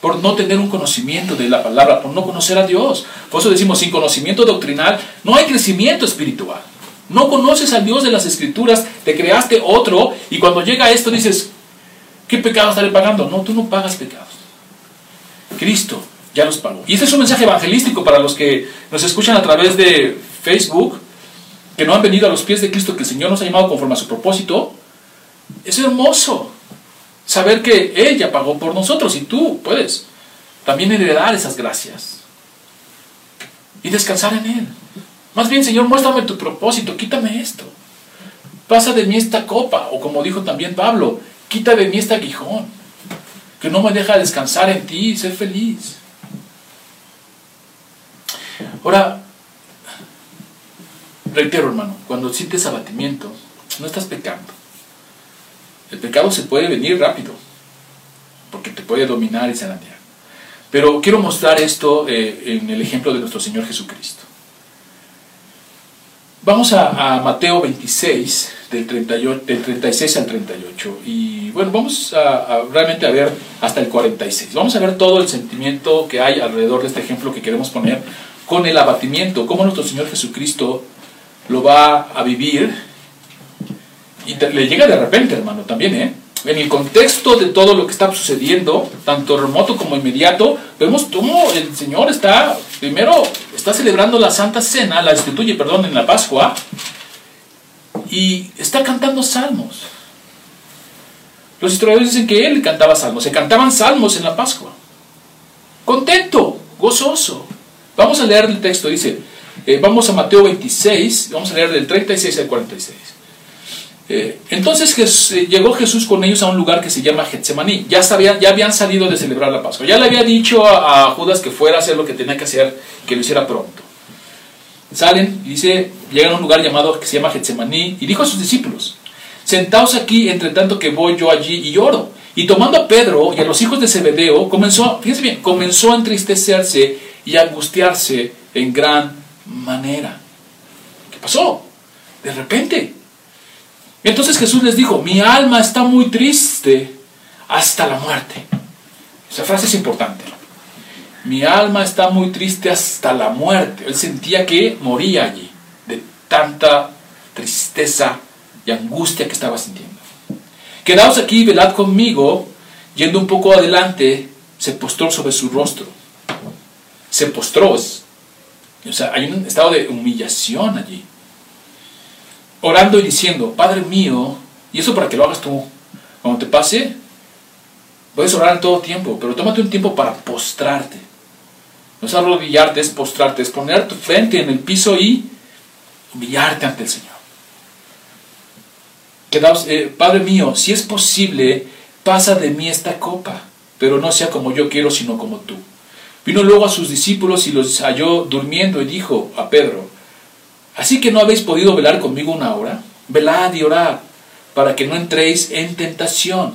Por no tener un conocimiento de la palabra, por no conocer a Dios. Por eso decimos, sin conocimiento doctrinal no hay crecimiento espiritual. No conoces al Dios de las escrituras, te creaste otro y cuando llega esto dices, ¿qué pecado estaré pagando? No, tú no pagas pecados. Cristo ya los pagó. Y este es un mensaje evangelístico para los que nos escuchan a través de Facebook, que no han venido a los pies de Cristo, que el Señor nos ha llamado conforme a su propósito. Es hermoso saber que Él ya pagó por nosotros y tú puedes también heredar esas gracias y descansar en Él. Más bien, Señor, muéstrame tu propósito, quítame esto. Pasa de mí esta copa, o como dijo también Pablo, quita de mí este aguijón que no me deja descansar en ti y ser feliz. Ahora, reitero hermano, cuando sientes abatimiento, no estás pecando. El pecado se puede venir rápido, porque te puede dominar y zarandear. Pero quiero mostrar esto eh, en el ejemplo de nuestro Señor Jesucristo. Vamos a, Mateo 26, del, 38, del 36 al 38. Y bueno, vamos a, realmente a ver hasta el 46. Vamos a ver todo el sentimiento que hay alrededor de este ejemplo que queremos poner con el abatimiento, cómo nuestro Señor Jesucristo lo va a vivir. Y le llega de repente, hermano, también, ¿eh? en el contexto de todo lo que está sucediendo, tanto remoto como inmediato, vemos cómo el Señor está, primero, está celebrando la Santa Cena, la instituye, perdón, en la Pascua, y está cantando salmos. Los historiadores dicen que él cantaba salmos, se cantaban salmos en la Pascua. Contento, gozoso. Vamos a leer el texto, dice, eh, vamos a Mateo 26, vamos a leer del 36 al 46. Eh, entonces eh, llegó Jesús con ellos a un lugar que se llama Getsemaní. Ya, sabían, ya habían salido de celebrar la Pascua. Ya le había dicho a, Judas que fuera a hacer lo que tenía que hacer, que lo hiciera pronto. Salen y dice, llegan a un lugar llamado que se llama Getsemaní y dijo a sus discípulos, sentaos aquí entre tanto que voy yo allí y lloro. Y tomando a Pedro y a los hijos de Zebedeo, comenzó, fíjense bien, comenzó a entristecerse y a angustiarse en gran manera. ¿Qué pasó? De repente entonces Jesús les dijo, mi alma está muy triste hasta la muerte. Esa frase es importante. Mi alma está muy triste hasta la muerte. Él sentía que moría allí tanta tristeza y angustia que estaba sintiendo. Quedaos aquí, velad conmigo. Yendo un poco adelante, se postró sobre su rostro. Se postró. O sea, hay un estado de humillación allí orando y diciendo, Padre mío, y eso para que lo hagas tú, cuando te pase, puedes orar en todo tiempo, pero tómate un tiempo para postrarte. No es arrodillarte, es postrarte, es poner tu frente en el piso y humillarte ante el Señor. Quedaos, eh, Padre mío, si es posible, pasa de mí esta copa, pero no sea como yo quiero, sino como tú. Vino luego a sus discípulos y los halló durmiendo y dijo a Pedro, Así que no habéis podido velar conmigo una hora. Velad y orad para que no entréis en tentación.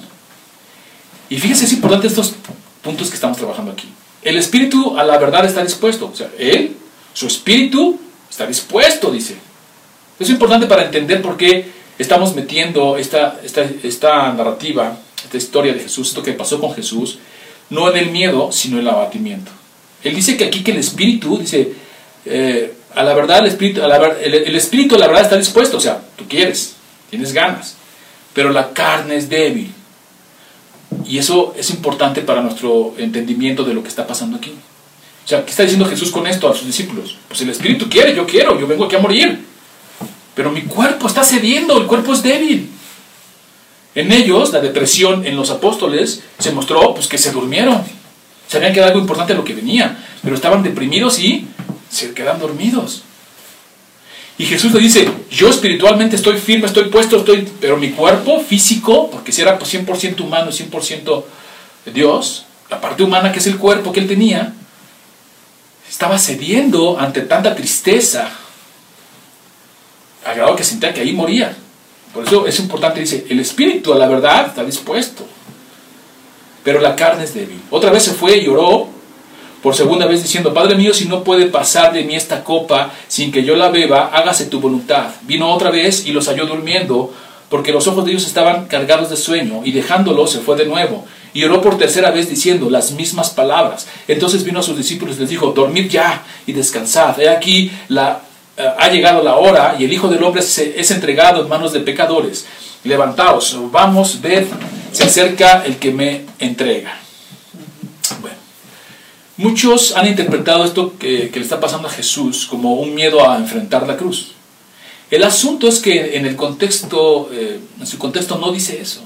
Y fíjense, es importante estos puntos que estamos trabajando aquí. El espíritu a la verdad está dispuesto. O sea, él, su espíritu está dispuesto, dice. Es importante para entender por qué estamos metiendo esta, esta, esta narrativa, esta historia de Jesús, esto que pasó con Jesús, no en el miedo, sino en el abatimiento. Él dice que aquí que el espíritu, dice, eh, a la verdad el espíritu, a la, el, el, espíritu la verdad está dispuesto, o sea, tú quieres, tienes ganas, pero la carne es débil. Y eso es importante para nuestro entendimiento de lo que está pasando aquí. O sea, ¿qué está diciendo Jesús con esto a sus discípulos? Pues el espíritu quiere, yo quiero, yo vengo aquí a morir. Pero mi cuerpo está cediendo, el cuerpo es débil. En ellos, la depresión en los apóstoles se mostró pues, que se durmieron. Sabían que era algo importante lo que venía, pero estaban deprimidos y se quedan dormidos. Y Jesús le dice, yo espiritualmente estoy firme, estoy puesto, estoy, pero mi cuerpo físico, porque si era 100% humano y 100% Dios, la parte humana que es el cuerpo que él tenía, estaba cediendo ante tanta tristeza, a grado que sentía que ahí moría. Por eso es importante, dice, el espíritu a la verdad está dispuesto, pero la carne es débil. Otra vez se fue y oró por segunda vez diciendo, Padre mío, si no puede pasar de mí esta copa sin que yo la beba, hágase tu voluntad. Vino otra vez y los halló durmiendo, porque los ojos de ellos estaban cargados de sueño, y dejándolo se fue de nuevo. Y oró por tercera vez diciendo las mismas palabras. Entonces vino a sus discípulos y les dijo, dormid ya y descansad. He aquí, eh, ha llegado la hora y el Hijo del Hombre es entregado en manos de pecadores. Levantaos, vamos, ved, se acerca el que me entrega. Muchos han interpretado esto que, le está pasando a Jesús como un miedo a enfrentar la cruz. El asunto es que en el contexto, eh, en su contexto no dice eso.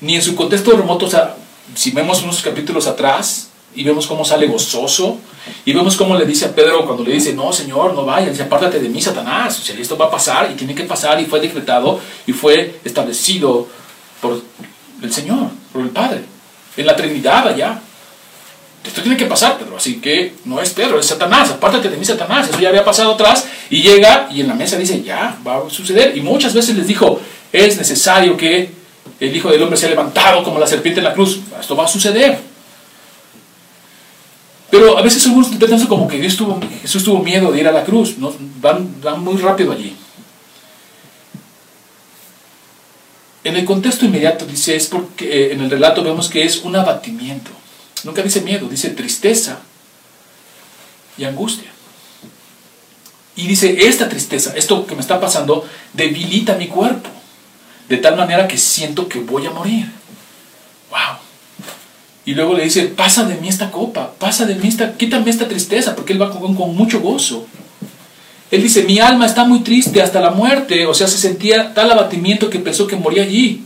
Ni en su contexto remoto, o sea, si vemos unos capítulos atrás y vemos cómo sale gozoso y vemos cómo le dice a Pedro cuando le dice, no, Señor, no vayas, dice, apártate de mí, Satanás, o sea, esto va a pasar y tiene que pasar y fue decretado y fue establecido por el Señor, por el Padre, en la Trinidad allá. Esto tiene que pasar, Pedro. Así que no es Pedro, es Satanás. Apártate de mí, Satanás. Eso ya había pasado atrás. Y llega y en la mesa dice, ya, va a suceder. Y muchas veces les dijo, es necesario que el Hijo del Hombre sea levantado como la serpiente en la cruz. Esto va a suceder. Pero a veces algunos interpretan como que Jesús tuvo miedo de ir a la cruz. ¿no? Van, van muy rápido allí. En el contexto inmediato dice, es porque eh, en el relato vemos que es un abatimiento. Nunca dice miedo, dice tristeza y angustia. Y dice, esta tristeza, esto que me está pasando, debilita mi cuerpo. De tal manera que siento que voy a morir. ¡Wow! Y luego le dice, pasa de mí esta copa, pasa de mí esta, quítame esta tristeza, porque él va con, mucho gozo. Él dice, mi alma está muy triste hasta la muerte, o sea, se sentía tal abatimiento que pensó que moría allí.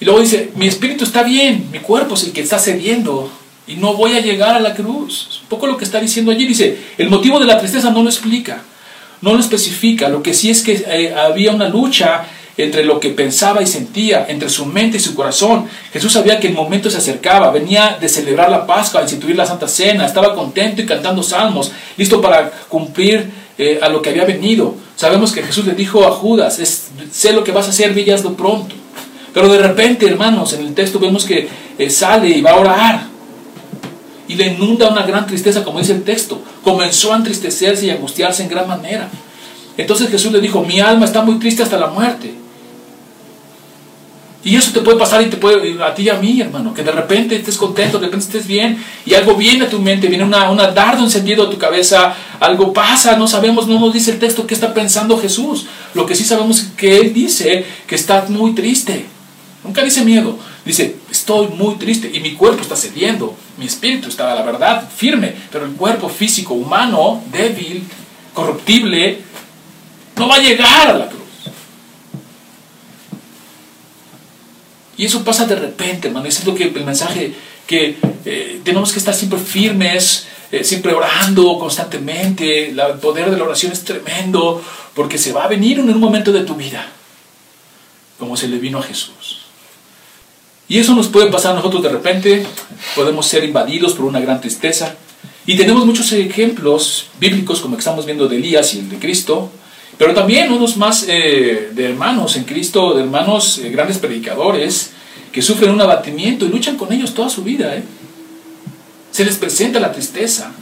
Y luego dice, mi espíritu está bien, mi cuerpo es el que está cediendo y no voy a llegar a la cruz. Un poco lo que está diciendo allí. Dice, el motivo de la tristeza no lo explica, no lo especifica. Lo que sí es que eh, había una lucha entre lo que pensaba y sentía, entre su mente y su corazón. Jesús sabía que el momento se acercaba, venía de celebrar la Pascua, instituir la Santa Cena, estaba contento y cantando salmos, listo para cumplir eh, a lo que había venido. Sabemos que Jesús le dijo a Judas, sé lo que vas a hacer, ve pronto. Pero de repente, hermanos, en el texto vemos que eh, sale y va a orar. Y le inunda una gran tristeza, como dice el texto. Comenzó a entristecerse y angustiarse en gran manera. Entonces Jesús le dijo, mi alma está muy triste hasta la muerte. Y eso te puede pasar y te puede, a ti y a mí, hermano, que de repente estés contento, de repente estés bien y algo viene a tu mente, viene una, una dardo encendido a tu cabeza, algo pasa, no sabemos, no nos dice el texto qué está pensando Jesús. Lo que sí sabemos es que Él dice que está muy triste. Nunca dice miedo. Dice, estoy muy triste y mi cuerpo está cediendo. Mi espíritu está, la verdad, firme. Pero el cuerpo físico, humano, débil, corruptible, no va a llegar a la cruz. Y eso pasa de repente, hermano. Es lo que el mensaje que eh, tenemos que estar siempre firmes, eh, siempre orando constantemente. el poder de la oración es tremendo porque se va a venir en un momento de tu vida, como se le vino a Jesús. Y eso nos puede pasar a nosotros de repente, podemos ser invadidos por una gran tristeza. Y tenemos muchos ejemplos bíblicos, como estamos viendo de Elías y el de Cristo, pero también unos más eh, de hermanos en Cristo, de hermanos eh, grandes predicadores, que sufren un abatimiento y luchan con ellos toda su vida. ¿eh? Se les presenta la tristeza.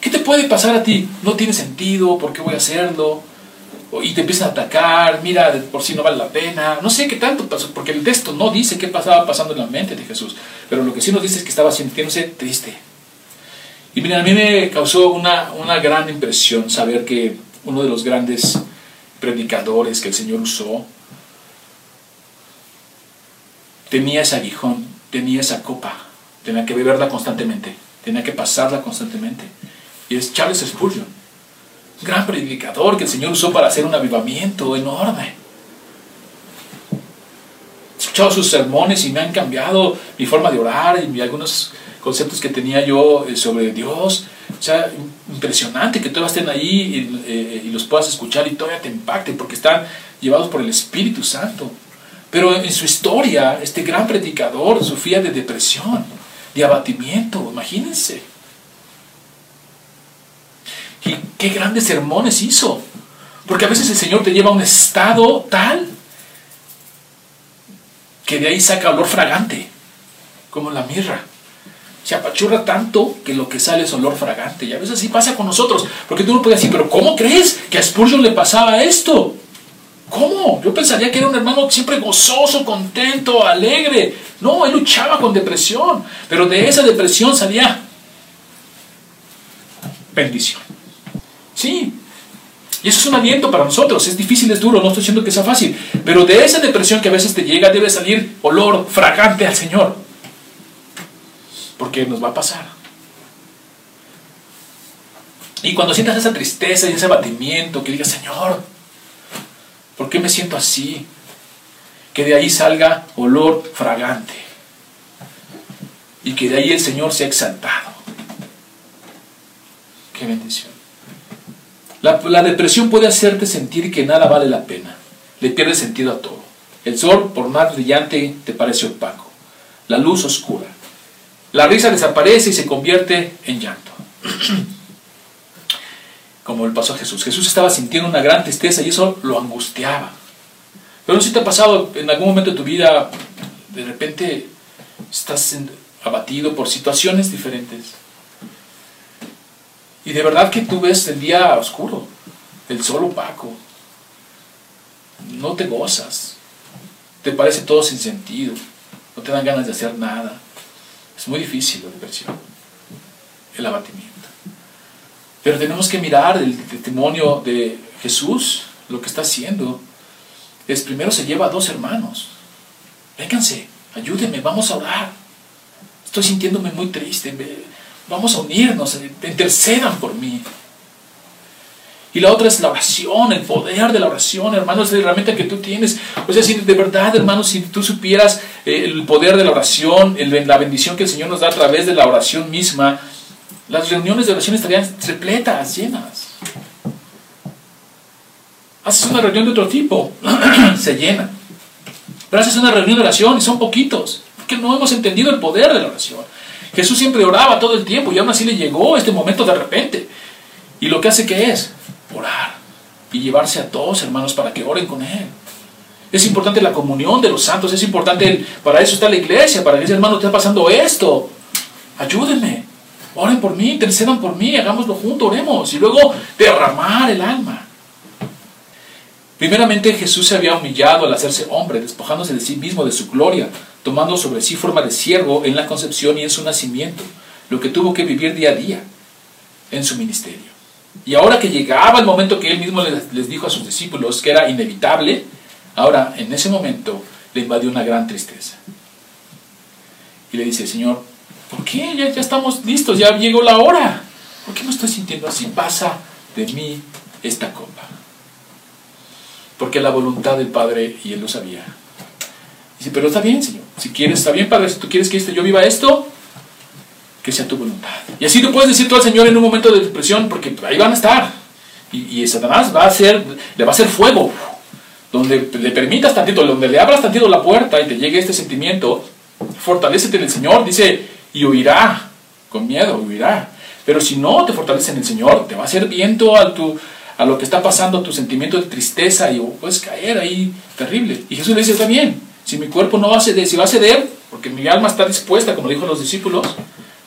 ¿Qué te puede pasar a ti? No tiene sentido, ¿por qué voy a hacerlo? y te empiezan a atacar, mira, por si no vale la pena, no sé qué tanto pasó, porque el texto no dice qué pasaba pasando en la mente de Jesús, pero lo que sí nos dice es que estaba sintiéndose triste. Y mira, a mí me causó una, una gran impresión saber que uno de los grandes predicadores que el Señor usó tenía ese aguijón, tenía esa copa, tenía que beberla constantemente, tenía que pasarla constantemente. Y es Charles Spurgeon gran predicador que el Señor usó para hacer un avivamiento enorme. He escuchado sus sermones y me han cambiado mi forma de orar y algunos conceptos que tenía yo eh, sobre Dios. O sea, impresionante que todos estén ahí eh, y, los puedas escuchar y todavía te impacte porque están llevados por el Espíritu Santo. Pero en su historia, este gran predicador sufría de depresión, de abatimiento, imagínense. Y qué grandes sermones hizo. Porque a veces el Señor te lleva a un estado tal que de ahí saca olor fragante, como la mirra. Se apachurra tanto que lo que sale es olor fragante. Y a veces así pasa con nosotros. Porque tú no puedes decir, pero ¿cómo crees que a Spurgeon le pasaba esto? ¿Cómo? Yo pensaría que era un hermano siempre gozoso, contento, alegre. No, él luchaba con depresión. Pero de esa depresión salía bendición. Sí. Y eso es un aliento para nosotros. Es difícil, es duro, no estoy diciendo que sea fácil. Pero de esa depresión que a veces te llega debe salir olor fragante al Señor. Porque nos va a pasar. Y cuando sientas esa tristeza y ese abatimiento, que digas, Señor, ¿por qué me siento así? Que de ahí salga olor fragante. Y que de ahí el Señor sea exaltado. Qué bendición. La, depresión puede hacerte sentir que nada vale la pena. Le pierde sentido a todo. El sol, por más brillante, te parece opaco. La luz oscura. La risa desaparece y se convierte en llanto. *clears throat* Como el pasó a Jesús. Jesús estaba sintiendo una gran tristeza y eso lo angustiaba. Pero no sé si te ha pasado en algún momento de tu vida, de repente estás abatido por situaciones diferentes y de verdad que tú ves el día oscuro, el sol opaco. No te gozas. Te parece todo sin sentido. No te dan ganas de hacer nada. Es muy difícil la depresión, el abatimiento. Pero tenemos que mirar el testimonio de Jesús, lo que está haciendo. es primero se lleva a dos hermanos. Vénganse, ayúdenme, vamos a orar. Estoy sintiéndome muy triste. Vamos a unirnos, intercedan por mí. Y la otra es la oración, el poder de la oración, hermanos, es la herramienta que tú tienes. O sea, si de verdad, hermanos, si tú supieras eh, el poder de la oración, la bendición que el Señor nos da a través de la oración misma, las reuniones de oración estarían repletas, llenas. Haces una reunión de otro tipo, *clears throat* se llena. Pero haces una reunión de oración y son poquitos, porque no hemos entendido el poder de la oración. Jesús siempre oraba todo el tiempo y aún así le llegó este momento de repente. Y lo que hace que es y llevarse a todos hermanos para que oren con Él. Es importante la comunión de los santos, es importante, para eso está la iglesia, para que ese hermano esté pasando esto. Ayúdenme, oren por mí, intercedan por mí, hagámoslo juntos, oremos y luego derramar el alma. Primeramente Jesús se había humillado al hacerse hombre, despojándose de sí mismo, de su gloria, tomando sobre sí forma de siervo en la concepción y en su nacimiento, lo que tuvo que vivir día a día en su ministerio. Y ahora que llegaba el momento que él mismo les, dijo a sus discípulos que era inevitable, ahora en ese momento le invadió una gran tristeza. Y le dice, Señor, ¿por qué? Ya, ya estamos listos, ya llegó la hora. ¿Por qué no estoy sintiendo así? Pasa de mí esta copa. Porque la voluntad del Padre, y él lo sabía. Dice, pero está bien, Señor. Si quieres, está bien, Padre, si tú quieres que yo viva esto, que sea tu voluntad. Y así tú puedes decir todo al Señor en un momento de depresión, porque ahí van a estar. Y, y Satanás va a hacer, le va a hacer fuego. Donde le permitas tantito, donde le abras tantito la puerta y te llegue este sentimiento, fortalecete en el Señor, dice, y huirá, con miedo, huirá. Pero si no te fortalece en el Señor, te va a hacer viento a, tu, a lo que está pasando, tu sentimiento de tristeza, y puedes caer ahí terrible. Y Jesús le dice, está bien, si mi cuerpo no va a ceder, si va a ceder, porque mi alma está dispuesta, como dijo los discípulos,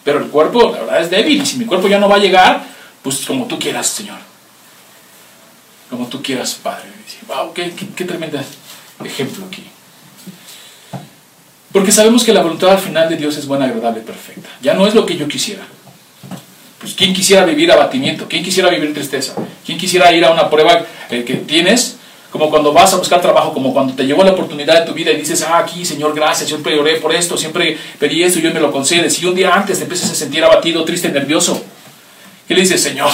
pero el cuerpo, la verdad, es débil. Y si mi cuerpo ya no va a llegar, pues como tú quieras, Señor. Como tú quieras, Padre. Wow, qué, qué, tremendo ejemplo aquí. Porque sabemos que la voluntad al final de Dios es buena, agradable, perfecta. Ya no es lo que yo quisiera. Pues ¿quién quisiera vivir abatimiento? ¿Quién quisiera vivir tristeza? ¿Quién quisiera ir a una prueba eh, que tienes como cuando vas a buscar trabajo, como cuando te llegó la oportunidad de tu vida y dices, ah, aquí, Señor, gracias, siempre oré por esto, siempre pedí esto y Dios me lo concede. Si un día antes te empiezas a sentir abatido, triste, nervioso, ¿qué le dices, Señor,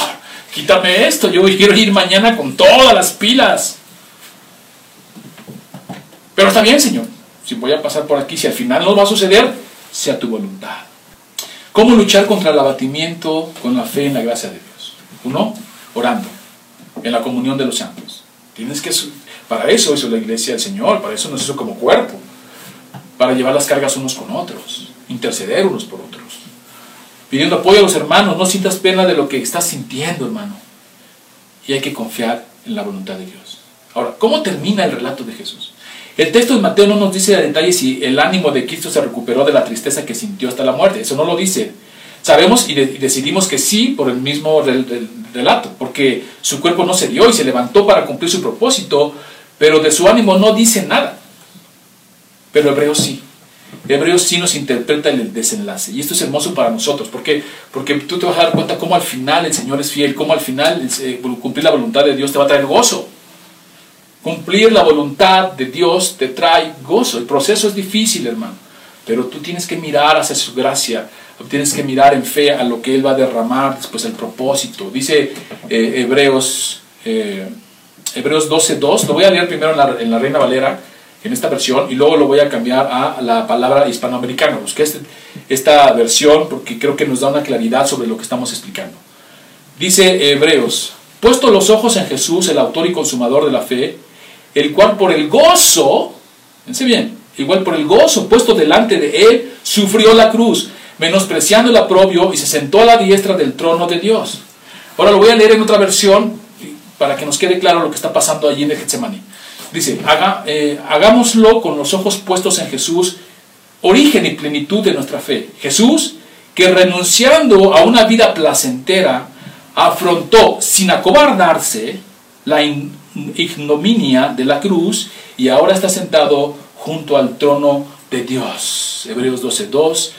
quítame esto, yo quiero ir mañana con todas las pilas? Pero está bien, Señor, si voy a pasar por aquí, si al final no va a suceder, sea tu voluntad. ¿Cómo luchar contra el abatimiento con la fe en la gracia de Dios? Uno, orando, en la comunión de los santos. Tienes que, para eso hizo la iglesia del Señor, para eso nos hizo como cuerpo, para llevar las cargas unos con otros, interceder unos por otros, pidiendo apoyo a los hermanos, no sientas pena de lo que estás sintiendo, hermano. Y hay que confiar en la voluntad de Dios. Ahora, ¿cómo termina el relato de Jesús? El texto de Mateo no nos dice a detalle si el ánimo de Cristo se recuperó de la tristeza que sintió hasta la muerte, eso no lo dice. Sabemos y, decidimos que sí por el mismo relato, porque su cuerpo no se dio y se levantó para cumplir su propósito, pero de su ánimo no dice nada. Pero Hebreos sí. Hebreos sí nos interpreta el desenlace. Y esto es hermoso para nosotros, porque, porque tú te vas a dar cuenta cómo al final el Señor es fiel, cómo al final cumplir la voluntad de Dios te va a traer gozo. Cumplir la voluntad de Dios te trae gozo. El proceso es difícil, hermano, pero tú tienes que mirar hacia su gracia, Tienes que mirar en fe a lo que Él va a derramar después el propósito. Dice eh, Hebreos, eh, Hebreos 12.2, lo voy a leer primero en la, Reina Valera, en esta versión, y luego lo voy a cambiar a la palabra hispanoamericana. Busqué este, esta versión porque creo que nos da una claridad sobre lo que estamos explicando. Dice Hebreos, puesto los ojos en Jesús, el autor y consumador de la fe, el cual por el gozo, fíjense bien, igual por el gozo puesto delante de él, sufrió la cruz, menospreciando el aprobio y se sentó a la diestra del trono de Dios. Ahora lo voy a leer en otra versión para que nos quede claro lo que está pasando allí en el Getsemaní. Dice, Haga, eh, hagámoslo con los ojos puestos en Jesús, origen y plenitud de nuestra fe. Jesús, que renunciando a una vida placentera, afrontó sin acobardarse la ignominia de la cruz y ahora está sentado junto al trono de Dios. Hebreos 12.2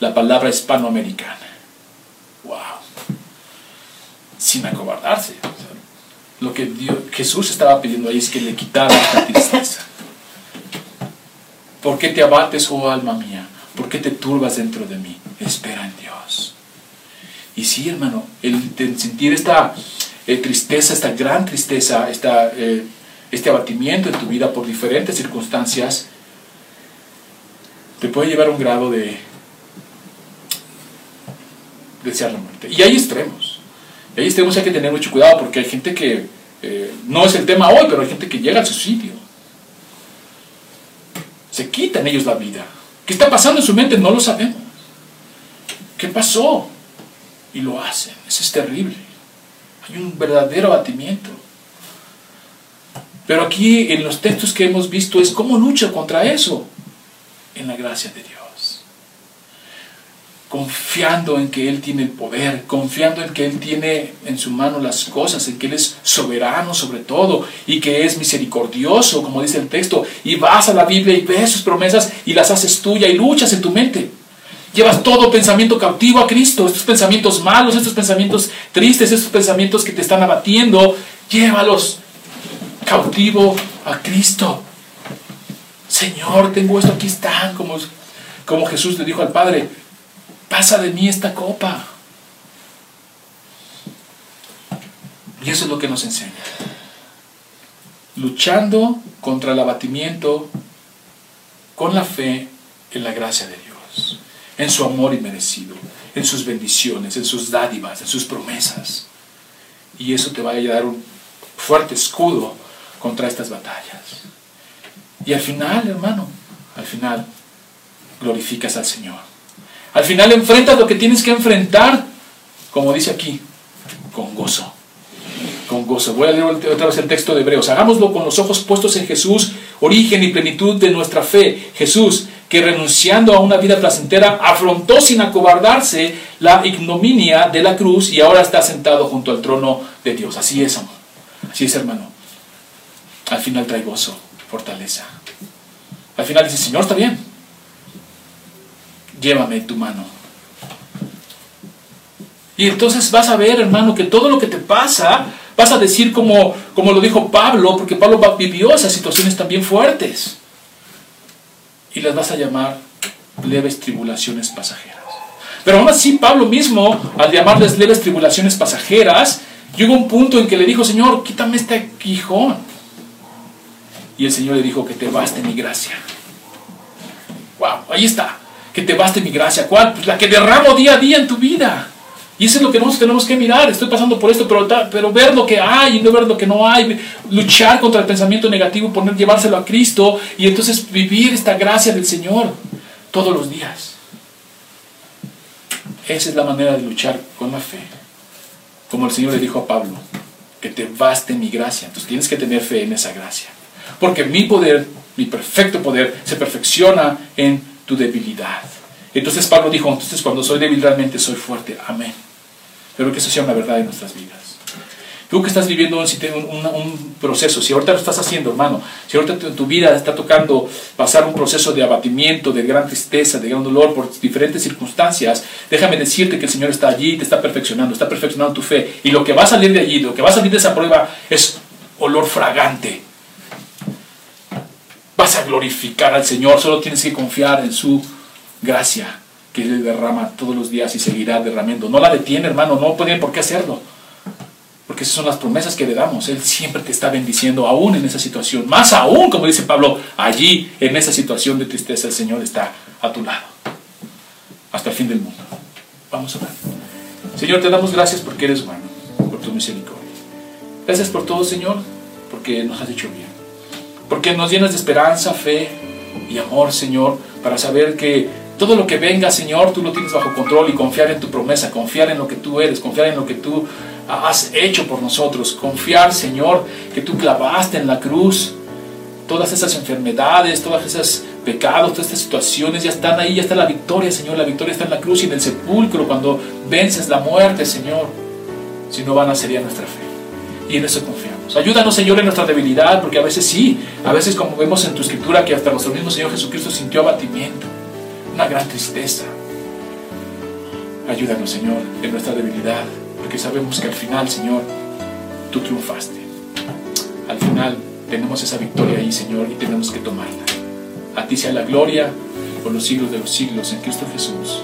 la palabra hispanoamericana. ¡Wow! Sin acobardarse. lo que Jesús estaba pidiendo ahí es que le quitara esta tristeza. ¿Por qué te abates, oh alma mía? ¿Por qué te turbas dentro de mí? Espera en Dios. Y sí, hermano, el, sentir esta eh, tristeza, esta gran tristeza, esta, eh, este abatimiento en tu vida por diferentes circunstancias, te puede llevar a un grado de desear la muerte. Y hay extremos. Y hay extremos hay que tener mucho cuidado porque hay gente que, eh, no es el tema hoy, pero hay gente que llega al suicidio. Se quitan ellos la vida. ¿Qué está pasando en su mente? No lo sabemos. ¿Qué pasó? y lo hacen. Eso es terrible. Hay un verdadero abatimiento. Pero aquí en los textos que hemos visto es cómo lucha contra eso en la gracia de Dios. Confiando en que Él tiene el poder, confiando en que Él tiene en su mano las cosas, en que Él es soberano sobre todo y que es misericordioso, como dice el texto, y vas a la Biblia y ves sus promesas y las haces tuya y luchas en tu mente. Llevas todo pensamiento cautivo a Cristo. Estos pensamientos malos, estos pensamientos tristes, estos pensamientos que te están abatiendo, llévalos cautivo a Cristo. Señor, tengo esto, aquí están, como, como Jesús le dijo al Padre, pasa de mí esta copa. Y eso es lo que nos enseña. Luchando contra el abatimiento con la fe en la gracia de Dios en su amor inmerecido, en sus bendiciones, en sus dádivas, en sus promesas. Y eso te va a dar un fuerte escudo contra estas batallas. Y al final, hermano, al final glorificas al Señor. Al final enfrentas lo que tienes que enfrentar, como dice aquí, con gozo. Con gozo. Voy a leer otra vez el texto de Hebreos. Hagámoslo con los ojos puestos en Jesús, origen y plenitud de nuestra fe. Jesús, que renunciando a una vida placentera afrontó sin acobardarse la ignominia de la cruz y ahora está sentado junto al trono de Dios. Así es, amor. Así es, hermano. Al final trae gozo, fortaleza. Al final dice, Señor, está bien. Llévame tu mano. Y entonces vas a ver, hermano, que todo lo que te pasa, vas a decir como, como lo dijo Pablo, porque Pablo vivió esas situaciones también fuertes y las vas a llamar leves tribulaciones pasajeras. Pero aún así, Pablo mismo, al llamarles leves tribulaciones pasajeras, llegó un punto en que le dijo, Señor, quítame este quijón. Y el Señor le dijo, que te baste mi gracia. Wow, ahí está. Que te baste mi gracia. ¿Cuál? Pues la que derramo día a día en tu vida. Y eso es lo que nosotros tenemos que mirar. Estoy pasando por esto, pero, pero ver lo que hay y no ver lo que no hay. Luchar contra el pensamiento negativo, poner, llevárselo a Cristo y entonces vivir esta gracia del Señor todos los días. Esa es la manera de luchar con la fe. Como el Señor le dijo a Pablo, que te baste mi gracia. Entonces tienes que tener fe en esa gracia. Porque mi poder, mi perfecto poder, se perfecciona en tu debilidad. Entonces Pablo dijo, entonces cuando soy débil realmente soy fuerte. Amén. Pero que eso sea una verdad en nuestras vidas. Tú que estás viviendo un, proceso, si ahorita lo estás haciendo, hermano, si ahorita en tu vida está tocando pasar un proceso de abatimiento, de gran tristeza, de gran dolor por diferentes circunstancias, déjame decirte que el Señor está allí, te está perfeccionando, está perfeccionando tu fe. Y lo que va a salir de allí, lo que va a salir de esa prueba es olor fragante. Vas a glorificar al Señor, solo tienes que confiar en su gracia que Él derrama todos los días y seguirá derramando. No la detiene, hermano, no tiene por qué hacerlo. Porque esas son las promesas que le damos. Él siempre te está bendiciendo, aún en esa situación. Más aún, como dice Pablo, allí, en esa situación de tristeza, el Señor está a tu lado. Hasta el fin del mundo. Vamos a orar. Señor, te damos gracias porque eres bueno, por tu misericordia. Gracias por todo, Señor, porque nos has hecho bien. Porque nos llenas de esperanza, fe y amor, Señor, para saber que todo lo que venga, Señor, tú lo tienes bajo control y confiar en tu promesa, confiar en lo que tú eres, confiar en lo que tú has hecho por nosotros, confiar, Señor, que tú clavaste en la cruz todas esas enfermedades, todos esos pecados, todas estas situaciones ya están ahí, ya está la victoria, Señor, la victoria está en la cruz y en el sepulcro cuando vences la muerte, Señor. Si no van a sería nuestra fe. Y en eso confiamos. Ayúdanos, Señor, en nuestra debilidad, porque a veces sí, a veces como vemos en tu escritura que hasta nuestro mismo Señor Jesucristo sintió abatimiento una gran tristeza. Ayúdanos, Señor, en nuestra debilidad, porque sabemos que al final, Señor, tú triunfaste. al final tenemos esa victoria ahí, Señor, y tenemos que tomarla. A ti sea la gloria por los siglos de los siglos en Cristo Jesús.